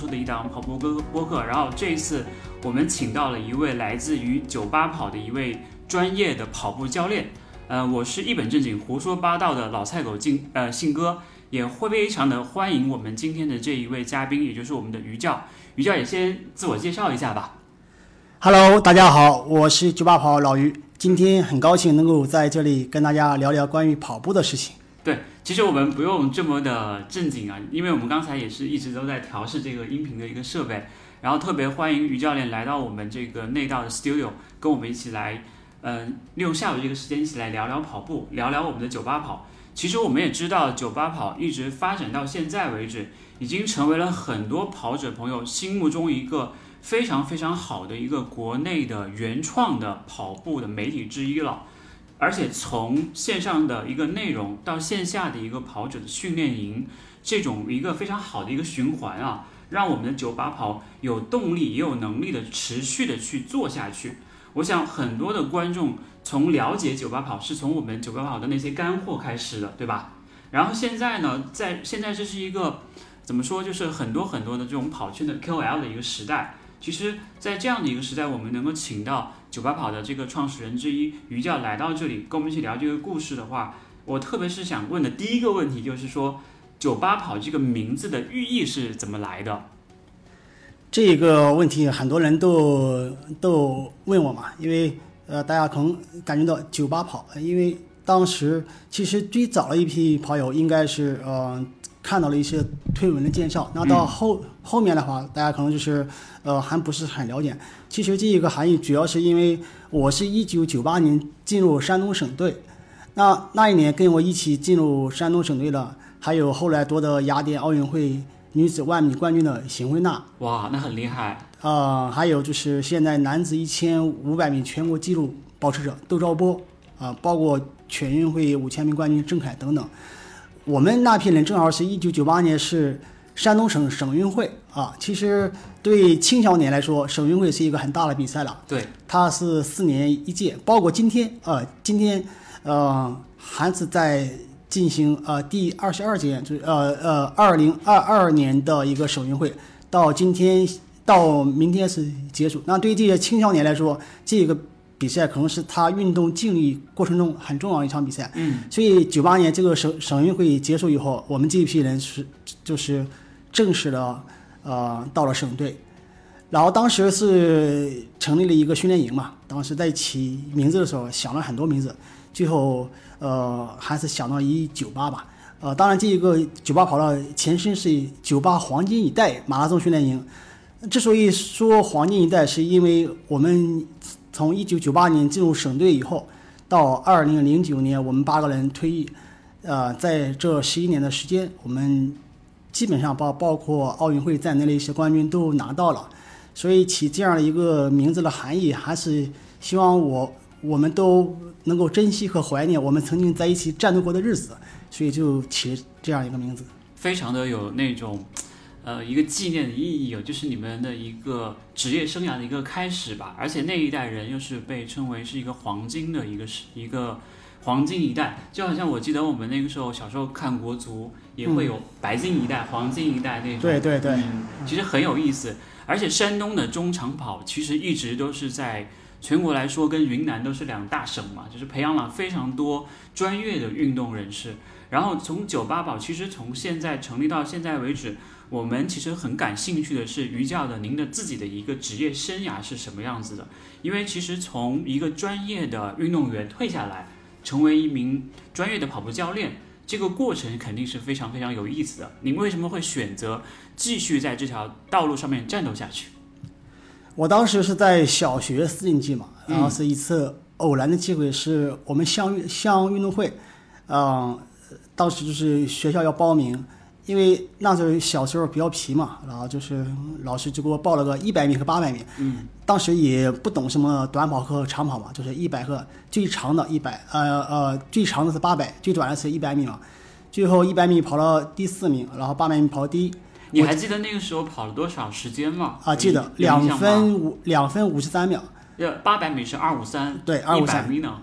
出的一档跑步播播客。然后这一次我们请到了一位来自于九八跑的一位专业的跑步教练。呃，我是一本正经胡说八道的老菜狗信呃信哥，也会非常的欢迎我们今天的这一位嘉宾，也就是我们的于教。于教也先自我介绍一下吧。Hello，大家好，我是九八跑老于，今天很高兴能够在这里跟大家聊聊关于跑步的事情。对，其实我们不用这么的正经啊，因为我们刚才也是一直都在调试这个音频的一个设备，然后特别欢迎于教练来到我们这个内道的 studio，跟我们一起来，嗯、利用下午这个时间一起来聊聊跑步，聊聊我们的酒吧跑。其实我们也知道，酒吧跑一直发展到现在为止，已经成为了很多跑者朋友心目中一个非常非常好的一个国内的原创的跑步的媒体之一了。而且从线上的一个内容到线下的一个跑者的训练营，这种一个非常好的一个循环啊，让我们的九八跑有动力也有能力的持续的去做下去。我想很多的观众从了解九八跑是从我们九八跑的那些干货开始的，对吧？然后现在呢，在现在这是一个怎么说，就是很多很多的这种跑圈的 KOL 的一个时代。其实，在这样的一个时代，我们能够请到酒吧跑的这个创始人之一于教来到这里，跟我们一起聊这个故事的话，我特别是想问的第一个问题就是说，酒吧跑这个名字的寓意是怎么来的？这个问题很多人都都问我嘛，因为呃，大家可能感觉到酒吧跑，因为当时其实最早的一批跑友应该是呃看到了一些推文的介绍，那到后、后面的话，大家可能就是呃还不是很了解。其实这一个含义主要是因为我是一九九八年进入山东省队，那那一年跟我一起进入山东省队的，还有后来夺得雅典奥运会女子万米冠军的邢慧娜。哇，那很厉害。呃，还有就是现在男子一千五百米全国纪录保持者窦兆波，啊、包括全运会五千米冠军郑恺等等。我们那批人正好是一九九八年是山东省省运会啊。其实对青少年来说，省运会是一个很大的比赛了。对，它是四年一届，包括今天，呃，今天，呃，还是在进行呃第二十二届，就是呃呃二零二二年的一个省运会，到今天到明天是结束。那对于这些青少年来说，这个比赛可能是他运动经历过程中很重要的一场比赛。嗯，所以九八年这个省省运会结束以后，我们这一批人是就是正式的呃到了省队，然后当时是成立了一个训练营嘛，当时在起名字的时候想了很多名字，最后呃还是想到一九八吧。呃，当然这一个九八跑道前身是九八黄金一代马拉松训练营。之所以说黄金一代，是因为我们从一九九八年进入省队以后，到二零零九年我们八个人退役，呃，在这十一年的时间，我们基本上包包括奥运会在内的一些冠军都拿到了，所以起这样的一个名字的含义，还是希望我我们都能够珍惜和怀念我们曾经在一起战斗过的日子，所以就起这样一个名字。非常的有那种，呃，一个纪念的意义哦，就是你们的一个职业生涯的一个开始吧。而且那一代人又是被称为是一个黄金的一个是一个黄金一代，就好像我记得我们那个时候小时候看国足，也会有白金一代、黄金一代那种。对对对，其实很有意思。而且山东的中长跑其实一直都是在全国来说跟云南都是两大省嘛，就是培养了非常多专业的运动人士。然后从九八跑，其实从现在成立到现在为止，我们其实很感兴趣的是于教的您的自己的一个职业生涯是什么样子的？因为其实从一个专业的运动员退下来，成为一名专业的跑步教练，这个过程肯定是非常非常有意思的。您为什么会选择继续在这条道路上面战斗下去？我当时是在小学四年级嘛，然后是一次偶然的机会，是我们乡运乡运动会，嗯、当时就是学校要报名，因为那时候小时候比较皮嘛，然后就是老师就给我报了个一百米和八百米，嗯，当时也不懂什么短跑和长跑嘛，就是一百和最长的一百，呃呃，最长的是八百，最短的是一百米嘛，最后一百米跑了第四名，然后八百米跑第一，你还记得那个时候跑了多少时间吗？啊，记得两分五两分五十三秒。呃，八百米是二五三，对二五三。一百米呢？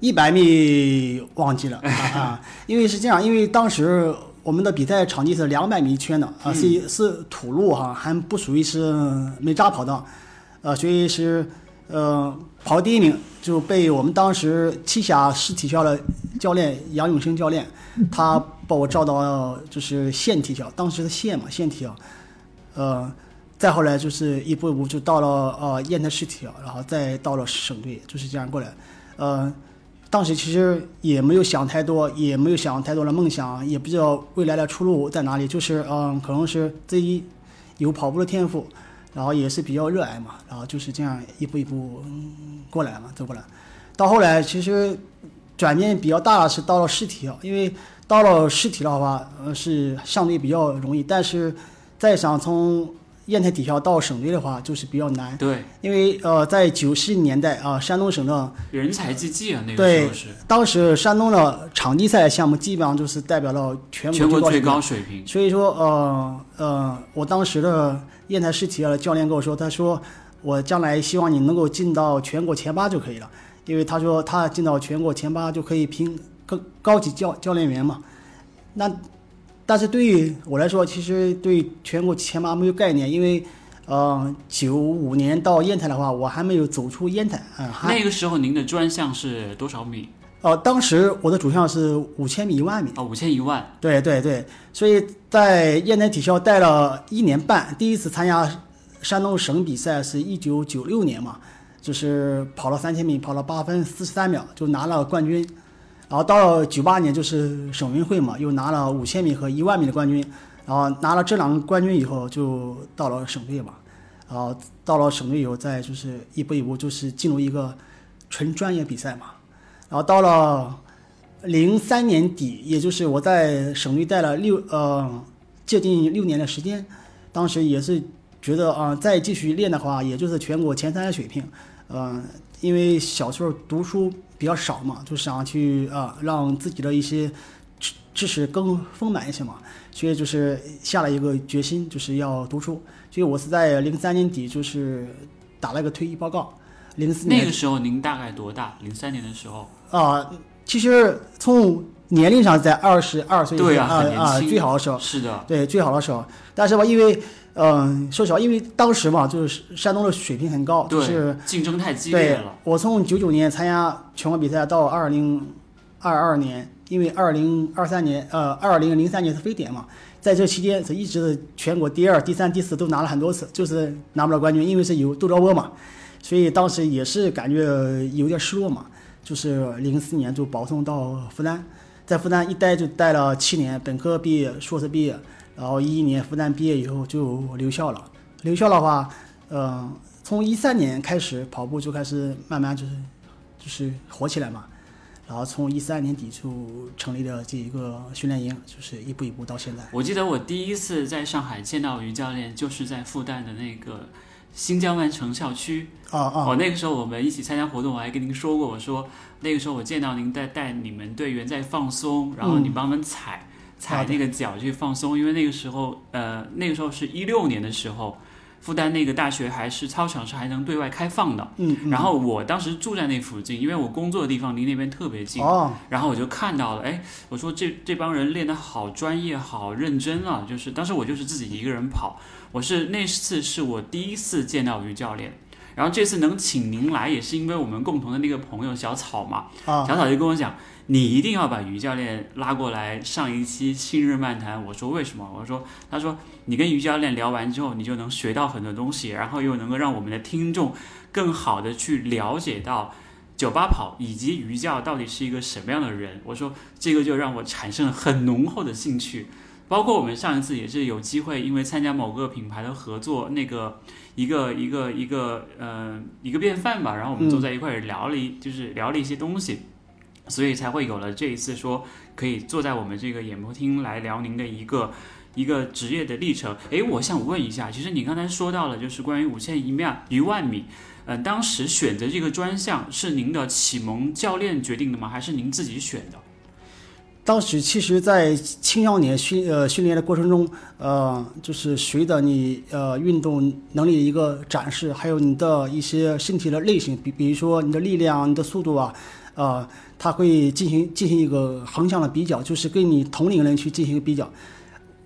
一百米忘记了啊啊，因为是这样，因为当时我们的比赛场地是两百米一圈的啊，是一是土路哈，还不属于是没扎跑道，呃，所以是呃跑第一名就被我们当时栖霞市体校的教练杨永生教练，他把我招到就是县体校，当时的县嘛县体校，呃，再后来就是一步一步就到了呃烟台市体校，然后再到了省队，就是这样过来，呃。当时其实也没有想太多，也没有想太多的梦想，也不知道未来的出路在哪里。就是嗯，可能是自己有跑步的天赋，然后也是比较热爱嘛，然后就是这样一步一步过来嘛，走过来。到后来其实转变比较大是到了市体，因为到了市体的话，呃，是相对比较容易，但是再想从烟台体校到省队的话，就是比较难。对，因为呃，在九十年代啊，山东省的人才济济啊，那个时候是当时山东的场地赛项目基本上就是代表了全全国最国最高高水平。所以说，呃呃，我当时的烟台市体校的教练跟我说，他说我将来希望你能够进到全国前八就可以了，因为他说他进到全国前八就可以评高高级教教练员嘛。那但是对于我来说，其实对全国前八没有概念，因为呃九五年到烟台的话，我还没有走出烟台啊、还那个时候您的专项是多少米？呃当时我的主项是五千米、一万米。啊，五千一万。对对对，所以在烟台体校待了一年半，第一次参加山东省比赛是一九九六年嘛，就是跑了三千米，跑了八分四十三秒，就拿了冠军。然后到了九八年就是省运会嘛，又拿了五千米和一万米的冠军。然后拿了这两个冠军以后，就到了省队嘛。然后到了省队以后，再就是一步一步就是进入一个纯专业比赛嘛。然后到了零三年底，也就是我在省队待了六呃接近六年的时间，当时也是觉得啊、再继续练的话，也就是全国前三的水平。嗯、因为小时候读书比较少嘛，就想去啊、让自己的一些知知识更丰满一些嘛，所以就是下了一个决心，就是要读书。所以我是在零三年底就是打了一个退役报告，零四年那个时候您大概多大？零三年的时候，啊、其实从年龄上在二十二岁对啊啊啊最好的时候，是的，对最好的时候。但是吧，因为嗯、说实话，因为当时嘛，就是山东的水平很高，就是，竞争太激烈了。我从九九年参加全国比赛到二零二二年，因为二零二三年呃二零零三年是非典嘛，在这期间是一直全国第二、第三、第四都拿了很多次，就是拿不了冠军，因为是有杜兆波嘛，所以当时也是感觉有点失落嘛。就是零四年就保送到复旦，在复旦一待就待了七年，本科毕业，硕士毕业，然后一一年复旦毕业以后就留校了。留校的话，呃，从一三年开始跑步就开始慢慢就是就是火起来嘛，然后从一三年底就成立了这一个训练营，就是一步一步到现在。我记得我第一次在上海见到于教练，就是在复旦的那个新疆万城校区。哦哦，我，那个时候我们一起参加活动，我还跟您说过，我说那个时候我见到您在带你们队员在放松，然后你帮他们踩、踩那个脚去放松，因为那个时候呃那个时候是一六年的时候，复旦那个大学还是操场是还能对外开放的。嗯嗯。然后我当时住在那附近，因为我工作的地方离那边特别近，哦，然后我就看到了，哎，我说这这帮人练得好专业、好认真啊！就是当时我就是自己一个人跑，我是那次是我第一次见到于教练，然后这次能请您来也是因为我们共同的那个朋友小草嘛，啊小草就跟我讲，你一定要把于教练拉过来上一期新日漫谈。我说为什么？我说他说你跟于教练聊完之后，你就能学到很多东西，然后又能够让我们的听众更好的去了解到。酒吧跑以及于教到底是一个什么样的人？我说这个就让我产生了很浓厚的兴趣。包括我们上一次也是有机会，因为参加某个品牌的合作，那个一个一个一个呃一个便饭吧，然后我们坐在一块儿聊了一、就是聊了一些东西，所以才会有了这一次说可以坐在我们这个演播厅来聊您的一个一个职业的历程。诶，我想问一下，其实你刚才说到了就是关于五千一米、一万米，呃，当时选择这个专项是您的启蒙教练决定的吗？还是您自己选的？当时其实，在青少年训呃训练的过程中，呃，就是随着你呃运动能力的一个展示，还有你的一些身体的类型，比比如说你的力量、你的速度啊，呃，他会进行进行一个横向的比较，就是跟你同龄人去进行一个比较。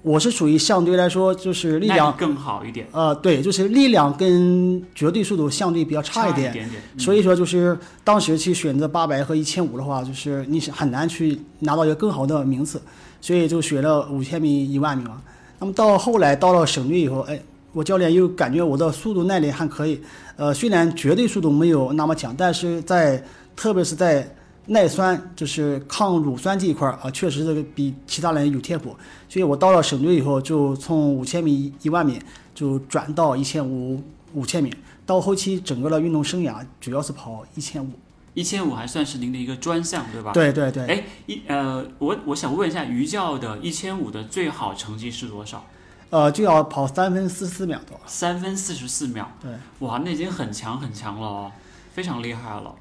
我是属于相对来说就是力量更好一点，呃，对，就是力量跟绝对速度相对比较差一一点，点点。嗯所以说就是当时去选择八百和一千五的话，就是你是很难去拿到一个更好的名次，所以就选了五千米、一万米嘛。那么到后来到了省队以后，哎，我教练又感觉我的速度耐力还可以，呃，虽然绝对速度没有那么强，但是在特别是在耐酸，就是抗乳酸这一块儿啊，确实这个比其他人有天赋。所以我到了省队以后，就从五千米、一万米就转到一千五、五千米。到后期整个的运动生涯，主要是跑一千五。一千五还算是您的一个专项，对吧？对对对。哎，一呃，我我想问一下，于教的一千五的最好成绩是多少？呃，就要跑三分四十四秒多。三分四十四秒。对。哇，那已经很强很强了哦，非常厉害了。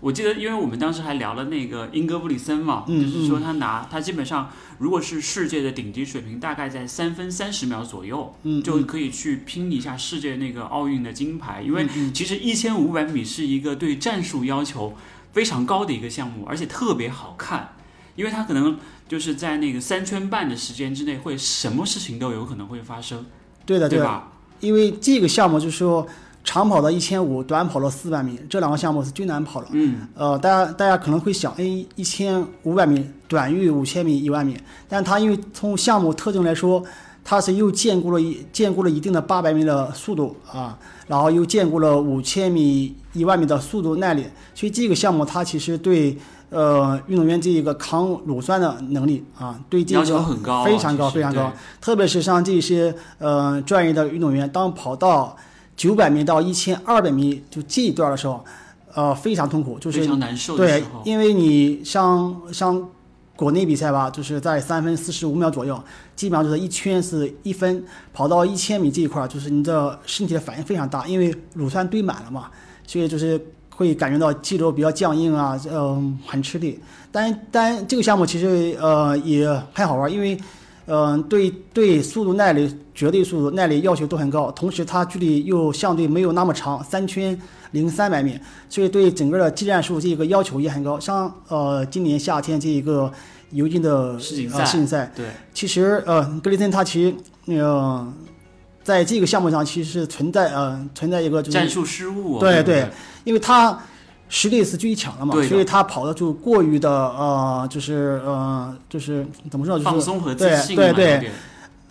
我记得，因为我们当时还聊了那个英格布里森嘛，嗯就是说他拿他基本上如果是世界的顶级水平，大概在三分三十秒左右，嗯，就可以去拼一下世界那个奥运的金牌。因为嗯其实一千五百米是一个对战术要求非常高的一个项目，而且特别好看，因为它可能就是在那个三圈半的时间之内，会什么事情都有可能会发生，对的的。对吧？因为这个项目就是说，长跑的一千五，短跑的四百米，这两个项目是最难跑的。嗯，呃，大家大家可能会想，哎，一千五百米短于五千米、一万米，但它因为从项目特征来说，它是又兼顾了一兼顾了一定的八百米的速度啊，然后又兼顾了五千米、一万米的速度耐力，所以这个项目它其实对呃运动员这一个抗乳酸的能力啊，对这要求个很高啊，非常高非常高，特别是像这些呃专业的运动员，当跑到九百米到一千二百米就这一段的时候，呃非常痛苦，就是非常难受对，，因为你像像国内比赛吧，就是在三分四十五秒左右，基本上就是一圈是一分，跑到一千米这一块儿，就是你的身体的反应非常大，因为乳酸堆满了嘛，所以就是会感觉到肌肉比较僵硬啊，嗯、很吃力。但但这个项目其实呃也还好玩，因为嗯、对对速度耐力、绝对速度耐力要求都很高，同时它距离又相对没有那么长，三圈零三百米，所以对整个的技战术这个要求也很高。像呃今年夏天这一个尤金的世锦赛呃世锦赛，对，其实呃格雷森他其实那个、在这个项目上其实是存在呃存在一个就是战术失误、对对因为他实力是最强的嘛，所以他跑的就过于的呃，就是呃，就是怎么说，就是放松和自对对对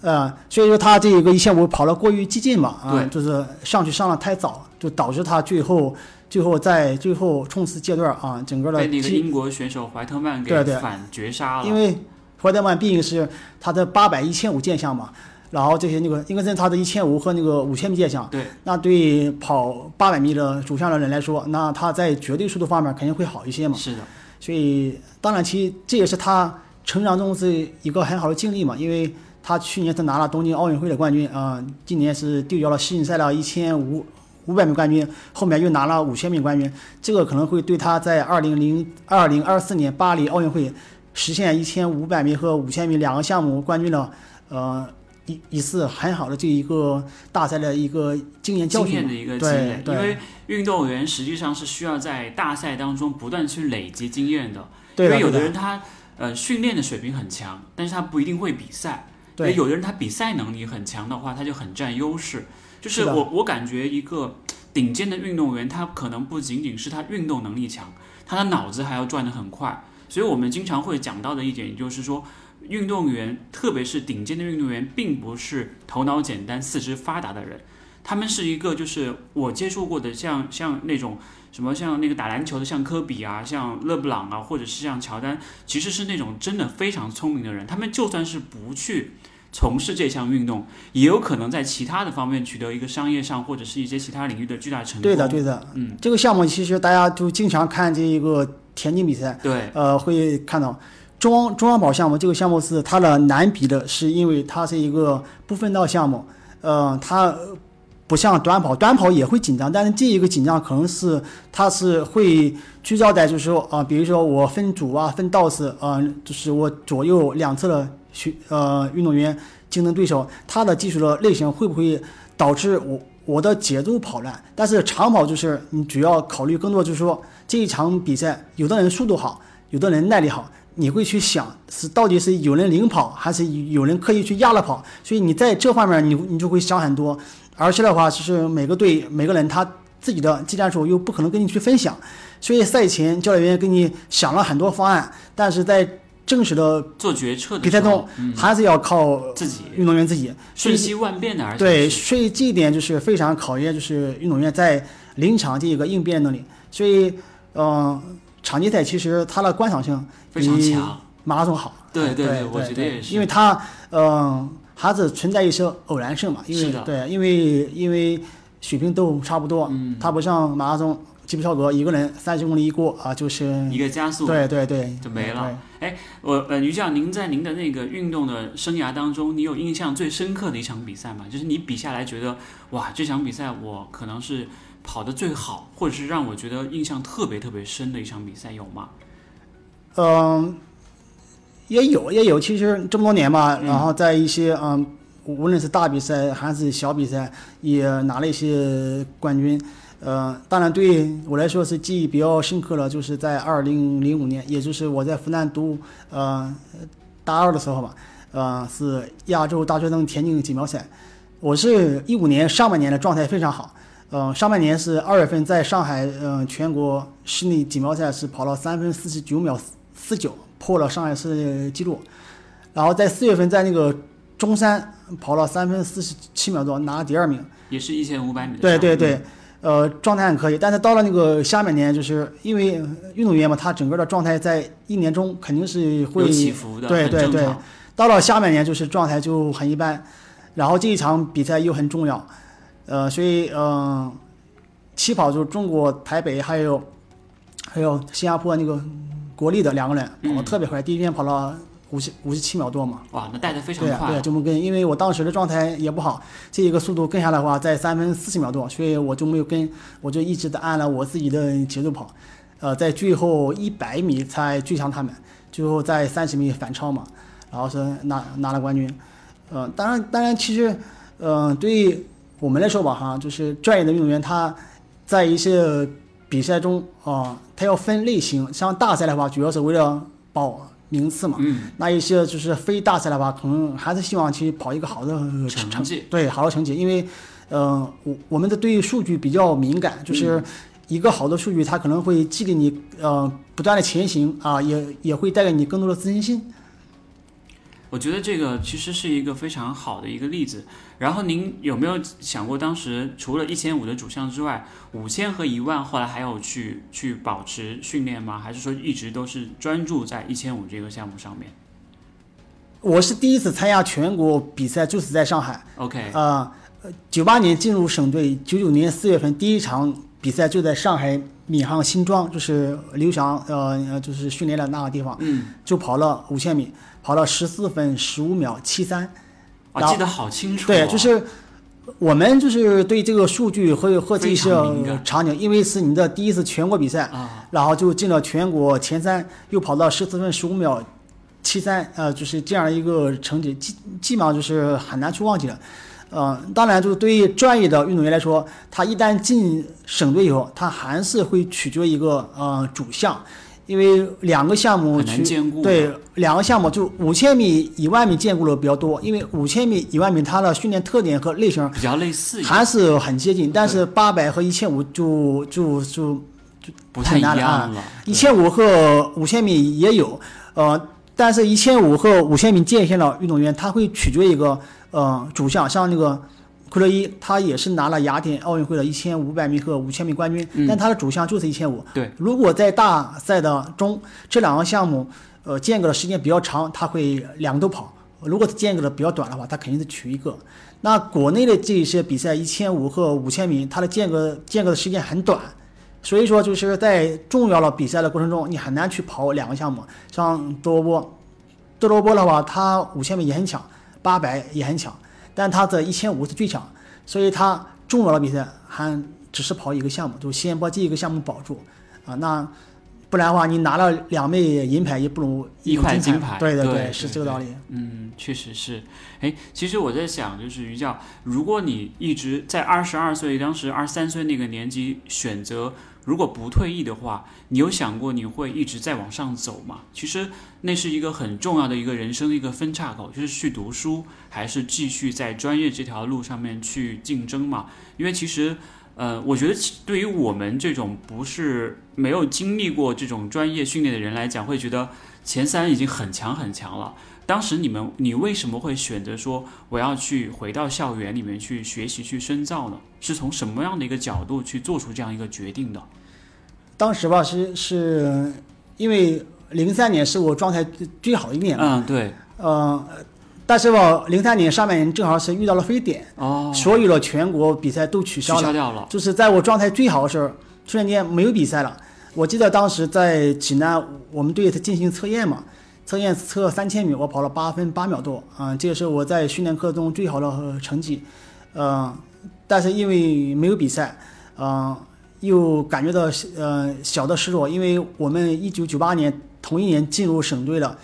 呃，所以说他这个一千五跑的过于激进嘛，啊、对。就是上去上的太早，就导致他最后最后在最后冲刺阶段啊，整个的被那个英国选手怀特曼给对对。反绝杀了，因为怀特曼毕竟是他的八百、一千五剑项嘛，然后这些那个应该是他的一千五和那个五千米界项，对，那对跑八百米的主项的人来说，那他在绝对速度方面肯定会好一些嘛。是的，所以当然其这也是他成长中是一个很好的经历嘛，因为他去年他拿了东京奥运会的冠军啊、今年是递交了世锦赛的一千五五百米冠军，后面又拿了五千米冠军，这个可能会对他在二零零二零二四年巴黎奥运会实现一千五百米和五千米两个项目冠军的呃一一次很好的这一个大赛的一个经验教训经验的一个积对累，对因为运动员实际上是需要在大赛当中不断去累积经验的，对因为有的人他呃训练的水平很强，但是他不一定会比赛。对有的人他比赛能力很强的话，他就很占优势。就是是我我感觉一个顶尖的运动员，他可能不仅仅是他运动能力强，他的脑子还要转得很快。所以我们经常会讲到的一点，也就是说，运动员，特别是顶尖的运动员，并不是头脑简单、四肢发达的人，他们是一个就是我接触过的像像那种什么像那个打篮球的，像科比啊，像勒布朗啊，或者是像乔丹，其实是那种真的非常聪明的人。他们就算是不去从事这项运动，也有可能在其他的方面取得一个商业上或者是一些其他领域的巨大成功。对的对的，嗯，这个项目其实大家就经常看这一个田径比赛，对，呃，会看到中中央跑项目这个项目是它的难比的，是因为它是一个不分道项目，呃，它不像短跑，短跑也会紧张，但是这一个紧张可能是它是会聚焦在就是说啊、比如说我分组啊，分道次啊、就是我左右两侧的学呃运动员竞争对手，他的技术的类型会不会导致我我的节奏跑乱？但是长跑就是你主要考虑更多就是说这一场比赛，有的人速度好，有的人耐力好，你会去想是到底是有人领跑，还是有人刻意去压了跑，所以你在这方面你你就会想很多。而且的话，就是每个队每个人他自己的技战术又不可能跟你去分享，所以赛前教练员给你想了很多方案，但是在正式的做决策的比赛中嗯还是要靠自己运动员自己。瞬息万变的，而对，所以这一点就是非常考验就是运动员在临场这个应变能力。所以，嗯、场地赛其实它的观赏性非常强。马拉松好。对对对对我觉得也是因为它，嗯、还是存在一些偶然性嘛。因为对，因为因为水平都差不多，嗯它不像马拉松，基普乔格一个人三十公里一过啊，就是一个加速，对对对就没了哎我呃，于教，您在您的那个运动的生涯当中，你有印象最深刻的一场比赛吗？就是你比下来觉得，哇，这场比赛我可能是跑得最好，或者是让我觉得印象特别特别深的一场比赛，有吗？嗯，也有也有，其实这么多年吧，嗯然后在一些嗯，无论是大比赛还是小比赛，也拿了一些冠军。呃，当然对我来说是记忆比较深刻了，就是在二零零五年，也就是我在湖南读呃大二的时候吧，呃是亚洲大学生田径锦标赛，我是一五年上半年的状态非常好，呃上半年是二月份在上海呃全国室内锦标赛是跑了三分四十九秒四九，破了上海市纪录，然后在四月份在那个中山跑了三分四十七秒多，拿了第二名。也是一千五百米对对对，呃，状态很可以。但是到了那个下半年，就是因为运动员嘛，他整个的状态在一年中肯定是会有起伏的，对对对到了下半年就是状态就很一般，然后这一场比赛又很重要，呃，所以嗯、呃起跑就是中国台北还有还有新加坡那个国立的两个人跑得嗯。特别快，第一天跑了五十五十七秒多嘛。哇，那带的非常快，对呀、就这么跟，因为我当时的状态也不好，这一个速度跟下来的话，在三分四十秒多，所以我就没有跟，我就一直的按了我自己的节奏跑，呃，在最后一百米才追上他们，最后在三十米反超嘛，然后是拿拿了冠军，呃，当然当然其实，呃，对于我们来说吧哈，就是专业的运动员他在一些比赛中啊、他要分类型，像大赛的话，主要是为了保名次嘛。嗯，那一些就是非大赛的话，可能还是希望去跑一个好的呃成绩对好的成绩，因为，呃，我我们的对数据比较敏感，就是一个好的数据，它可能会激励你呃不断的前行啊，也也会带给你更多的自信心。我觉得这个其实是一个非常好的一个例子。然后您有没有想过，当时除了1,500的主项之外，5,000和1万后来还有去去保持训练吗？还是说一直都是专注在1,500这个项目上面？我是第一次参加全国比赛，就是在上海。OK，呃，98年进入省队，99年4月份第一场比赛就在上海闵行新庄，就是刘翔呃就是训练的那个地方，嗯，就跑了5千米，跑了14分15秒73。啊，记得好清楚、对，就是我们就是对这个数据和和这些场景，因为是你的第一次全国比赛啊，然后就进了全国前三，又跑到十四分十五秒七三，呃，就是这样一个成绩，基基本上就是很难去忘记了。呃，当然，就是对于专业的运动员来说，他一旦进省队以后，他还是会取决一个呃主项，因为两个项目去兼顾。对，两个项目就五千米、一万米兼顾的比较多，因为五千米、一万米它的训练特点和类型比较类似，还是很接近，但是八百和一千五就就就就不太难了。一千五和五千米也有，呃，但是一千五和五千米界限的运动员，他会取决一个呃主项，像那个库勒伊，他也是拿了雅典奥运会的一千五百米和五千米冠军，嗯但他的主项就是一千五。对，如果在大赛的中这两个项目，呃，间隔的时间比较长，他会两个都跑；如果间隔的比较短的话，他肯定是取一个。那国内的这些比赛，一千五和五千米，它的间隔间隔的时间很短，所以说就是在重要的比赛的过程中，你很难去跑两个项目。像多罗波，多罗波的话，他五千米也很强，八百也很强，但他的一千五是最强，所以他重要的比赛还只是跑一个项目，就先把这一个项目保住啊。那不然的话，你拿了两枚银牌，也不如一块金金牌对对对，是这个道理。嗯，确实是。哎，其实我在想，就是于教，如果你一直在二十二岁，当时二十三岁那个年纪选择如果不退役的话，你有想过你会一直在往上走吗？其实那是一个很重要的一个人生的一个分岔口，就是去读书还是继续在专业这条路上面去竞争嘛？因为其实，呃，我觉得对于我们这种不是没有经历过这种专业训练的人来讲，会觉得前三已经很强很强了。当时你们，你为什么会选择说我要去回到校园里面去学习、去深造呢？是从什么样的一个角度去做出这样一个决定的？当时吧，是是因为零三年是我状态最最好的一年嗯，对。呃，但是吧，零三年上半年正好是遇到了非典，哦，所有的全国比赛都取取消了。消掉了。就是在我状态最好的时候，突然间没有比赛了。我记得当时在济南，我们队他进行测验嘛，测验测三千米，我跑了八分八秒多，啊、这个是我在训练课中最好的成绩，呃，但是因为没有比赛，呃，又感觉到呃小的失落，因为我们一九九八年同一年进入省队了，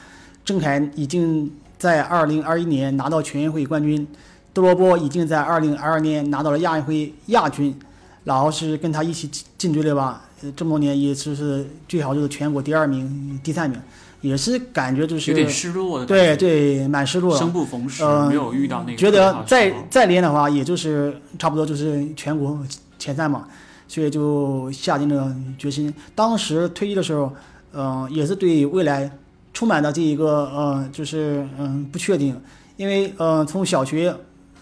郑恺已经在二零二一年拿到全运会冠军，杜罗波已经在二零二二年拿到了亚运会亚军，然后是跟他一起进队的吧，这么多年也就是最好就是全国第二名、第三名，也是感觉就是有点失落的感对，对蛮失落的。生不逢时，呃没有遇到那个觉得再再练的话，也就是差不多就是全国前三嘛，所以就下定了决心。当时退役的时候，嗯、也是对未来充满了这一个呃，就是嗯、不确定，因为呃从小学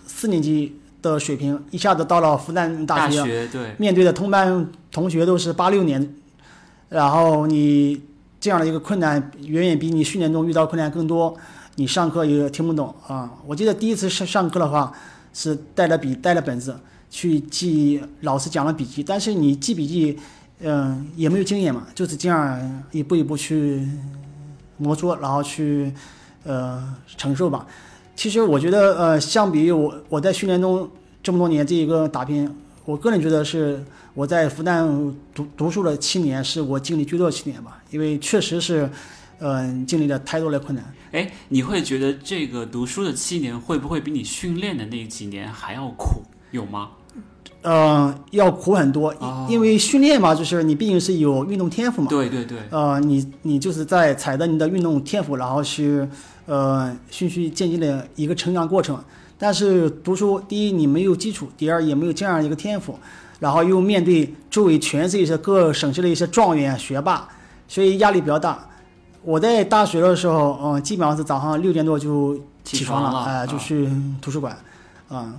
四年级的水平一下子到了复旦大学，学对。面对的同班同学都是八六年，然后你这样的一个困难，远远比你训练中遇到困难更多。你上课也听不懂啊！我记得第一次上上课的话，是带了笔带了本子去记老师讲的笔记，但是你记笔记，嗯、也没有经验嘛，就是这样一步一步去摸索，然后去呃承受吧。其实我觉得，呃，相比于我我在训练中这么多年这一个打拼，我个人觉得是我在复旦读读书的七年，是我经历最多的七年吧，因为确实是，嗯、经历了太多的困难。哎，你会觉得这个读书的七年会不会比你训练的那几年还要苦？有吗？呃，要苦很多，哦因为训练嘛，就是你毕竟是有运动天赋嘛。对对对，呃，你你就是在踩着你的运动天赋，然后去呃循序渐进的一个成长过程。但是读书，第一你没有基础，第二也没有这样一个天赋，然后又面对周围全是一些各省市的一些状元学霸，所以压力比较大。我在大学的时候，嗯、基本上是早上六点多就起床了，哎、啊就去图书馆，啊、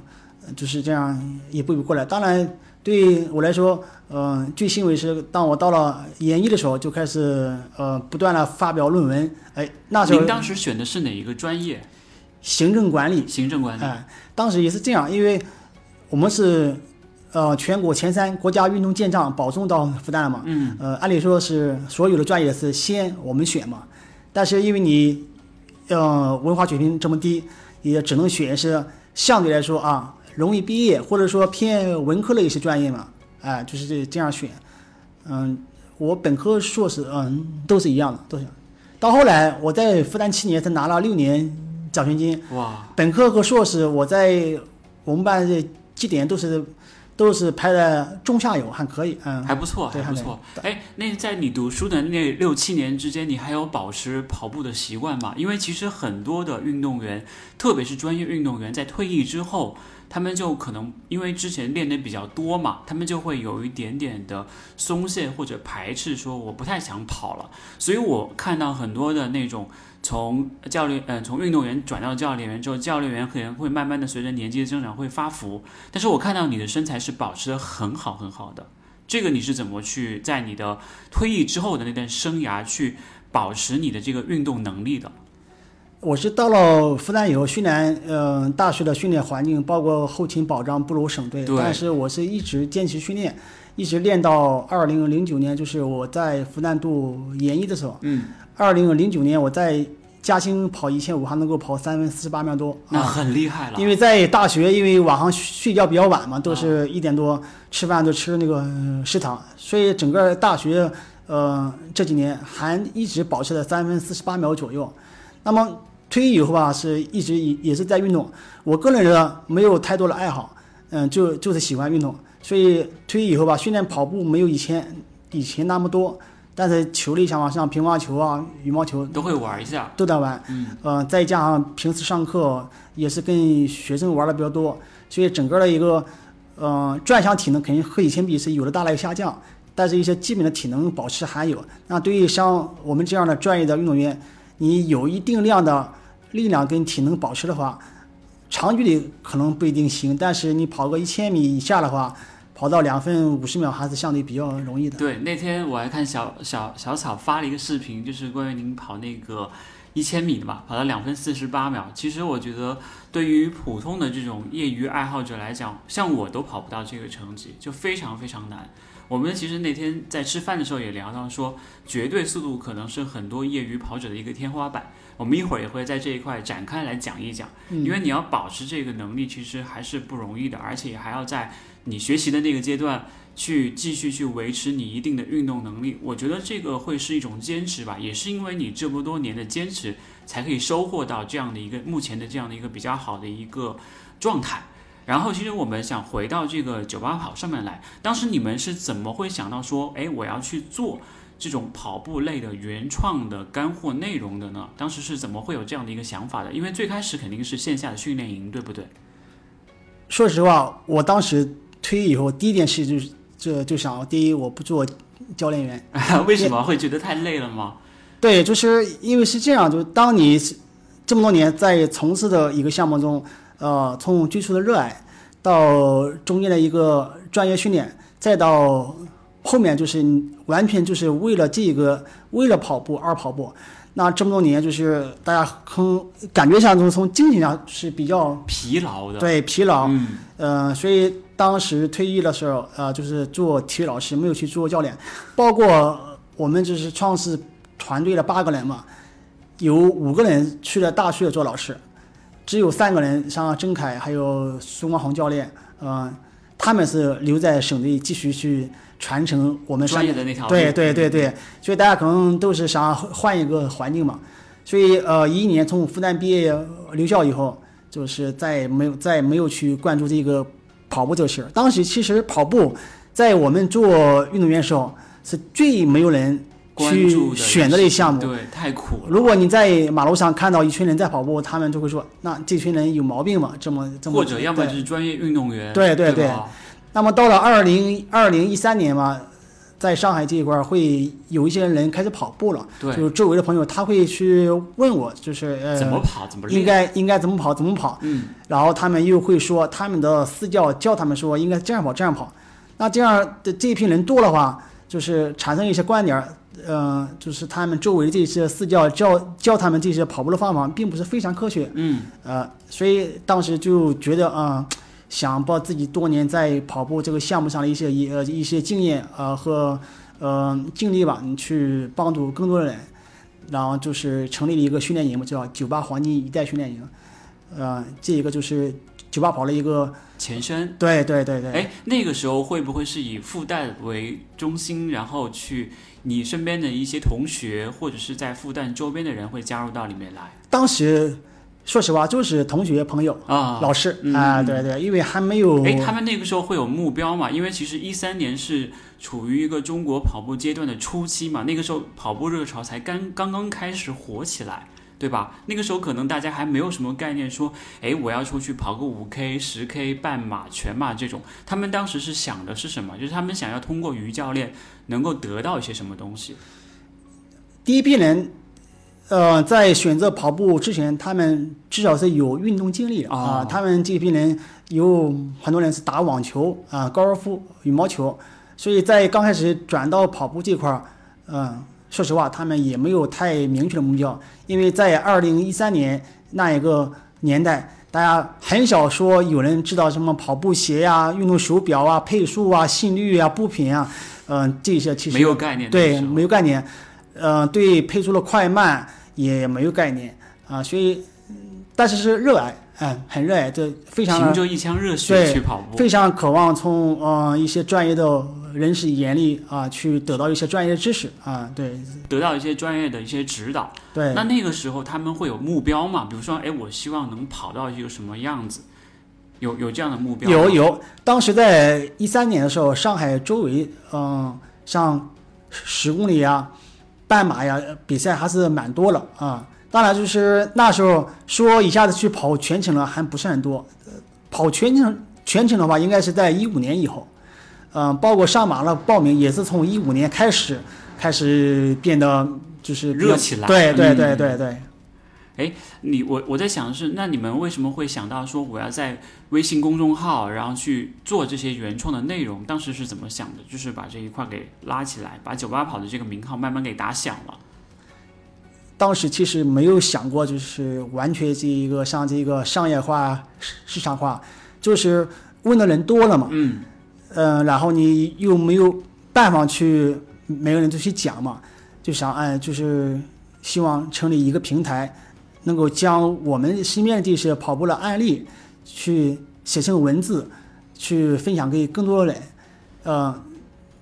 就是这样一步一步过来。当然，对我来说，嗯、最欣慰是当我到了研一的时候，就开始呃不断的发表论文。哎，那时候您当时选的是哪一个专业？行政管理，行政管理。哎，当时也是这样，因为我们是呃全国前三，国家运动健将保送到复旦了嘛。嗯，呃，按理说是所有的专业是先我们选嘛，但是因为你呃文化水平这么低，也只能选是相对来说啊容易毕业或者说偏文科的一些专业嘛，哎、就是这这样选。嗯，我本科、硕士嗯都是一样的，都是。到后来我在复旦七年才拿了六年奖学金，哇，本科和硕士我在我们班这绩点都是都是排在中下游，还可以，嗯。还不错，还不错。哎，那在你读书的那六七年之间，你还有保持跑步的习惯吗？因为其实很多的运动员，特别是专业运动员，在退役之后，他们就可能因为之前练的比较多嘛，他们就会有一点点的松懈或者排斥，说我不太想跑了。所以我看到很多的那种从教练，呃，从运动员转到教练员之后，教练员可能会慢慢的随着年纪的增长会发福，但是我看到你的身材是保持的很好很好的。这个你是怎么去在你的退役之后的那段生涯去保持你的这个运动能力的？我是到了复旦以后，虽然嗯、呃大学的训练环境包括后勤保障不如省队，但是我是一直坚持训练，一直练到二零零九年，就是我在复旦读研一的时候。嗯，二零零九年我在嘉兴跑一千五，还能够跑三分四十八秒多。那啊很厉害了。因为在大学，因为晚上睡觉比较晚嘛，都是一点多，吃饭都吃那个呃食堂，所以整个大学呃这几年还一直保持在三分四十八秒左右。那么退役以后吧，是一直也也是在运动。我个人呢没有太多的爱好，嗯，就就是喜欢运动，所以退役以后吧，训练跑步没有以前以前那么多，但是球类项目像乒乓球啊、羽毛球都会玩一下。都在玩。嗯，呃，再加上平时上课也是跟学生玩的比较多，所以整个的一个，呃，专项体能肯定和以前比是有了大的下降，但是一些基本的体能保持还有。那对于像我们这样的专业的运动员，你有一定量的力量跟体能保持的话，长距离可能不一定行，但是你跑个一千米以下的话，跑到两分五十秒还是相对比较容易的。对，那天我还看小小小草发了一个视频，就是关于您跑那个一千米的嘛，跑到两分四十八秒。其实我觉得，对于普通的这种业余爱好者来讲，像我都跑不到这个成绩，就非常非常难。我们其实那天在吃饭的时候也聊到说，绝对速度可能是很多业余跑者的一个天花板。我们一会儿也会在这一块展开来讲一讲，嗯因为你要保持这个能力，其实还是不容易的，而且还要在你学习的那个阶段去继续去维持你一定的运动能力。我觉得这个会是一种坚持吧，也是因为你这么多年的坚持，才可以收获到这样的一个目前的这样的一个比较好的一个状态。然后，其实我们想回到这个酒吧跑上面来，当时你们是怎么会想到说，哎，我要去做这种跑步类的原创的干货内容的呢？当时是怎么会有这样的一个想法的？因为最开始肯定是线下的训练营，对不对？说实话，我当时退役以后，第一件事就是这就想，第一我不做教练员。为什么会觉得太累了吗？对，就是因为是这样，就是当你这么多年在从事的一个项目中，呃，从最初的热爱到中间的一个专业训练，再到后面就是完全就是为了这个为了跑步而跑步。那这么多年，就是大家从感觉上从从精神上是比较疲劳的，对疲劳，嗯，呃，所以当时退役的时候，呃，就是做体育老师，没有去做教练。包括我们就是创始团队的八个人嘛，有五个人去了大学做老师，只有三个人，像郑凯还有孙光宏教练，呃，他们是留在省队继续去传承我们专业的那条路，对对对对，所以大家可能都是想换一个环境嘛。所以呃，一一年从复旦毕业留校以后，就是再没有再没有去关注这个跑步这个事儿。当时其实跑步在我们做运动员的时候是最没有人关注的去选择的一项目。对，太苦了。如果你在马路上看到一群人在跑步，他们就会说：“那这群人有毛病吗？这么这么。”或者要么就是专业运动员，对对对吧那么到了二零二零一三年嘛，在上海这一块儿会有一些人开始跑步了，对，就是周围的朋友他会去问我，就是呃，怎么跑怎么应，该应该怎么跑怎么跑，嗯，然后他们又会说他们的私教教他们说应该这样跑这样跑，那这样的这一批人多的话，就是产生一些观点儿，呃，就是他们周围这些私教教教他们这些跑步的方法并不是非常科学，嗯，呃，所以当时就觉得啊、呃想把自己多年在跑步这个项目上的一些一呃一些经验呃和呃经历吧，你去帮助更多的人，然后就是成立了一个训练营嘛，叫九八黄金一代训练营，呃，这一个就是九八跑了一个，前身。对对对对，哎，那个时候会不会是以复旦为中心，然后去你身边的一些同学，或者是在复旦周边的人会加入到里面来？当时说实话就是同学朋友。啊？老师嗯啊、嗯对对，因为还没有，哎，他们那个时候会有目标嘛？因为其实一三年是处于一个中国跑步阶段的初期嘛，那个时候跑步热潮才刚刚刚开始火起来，对吧？那个时候可能大家还没有什么概念，说，哎，我要出去跑个五 K、十 K、半马、全马这种。他们当时是想的是什么？就是他们想要通过于教练能够得到一些什么东西。第一批人，呃，在选择跑步之前，他们至少是有运动经历的啊、哦他们这批人有很多人是打网球啊、高尔夫、羽毛球，所以在刚开始转到跑步这块儿，嗯、说实话，他们也没有太明确的目标，因为在二零一三年那一个年代。大家很少说有人知道什么跑步鞋呀、运动手表啊、配速啊、心率啊、步频啊，嗯、这些其实没有概念，对，没有概念，呃，对配速的快慢也没有概念啊，所以，嗯但是是热爱，哎、很热爱，这非常凭着一腔热血去跑步。非常渴望从呃一些专业的人士眼里啊去得到一些专业的知识啊，对得到一些专业的一些指导。对那那个时候他们会有目标嘛？比如说，哎，我希望能跑到一个什么样子？有有这样的目标吗？有有，当时在一三年的时候，上海周围，嗯、像十公里呀、半马呀比赛还是蛮多了啊。当然，就是那时候说一下子去跑全程了，还不是很多。呃跑全程全程的话，应该是在一五年以后。嗯、包括上马了报名也是从一五年开始开始变得就是热起来对对对对对对。你我我在想的是，那你们为什么会想到说我要在微信公众号，然后去做这些原创的内容？当时是怎么想的？就是把这一块给拉起来，把九八跑的这个名号慢慢给打响了。当时其实没有想过，就是完全这一个像这个商业化、市市场化，就是问的人多了嘛，嗯，嗯、然后你又没有办法去每个人都去讲嘛，就想哎，就是希望成立一个平台，能够将我们身边的这些跑步的案例去写成文字，去分享给更多的人，呃，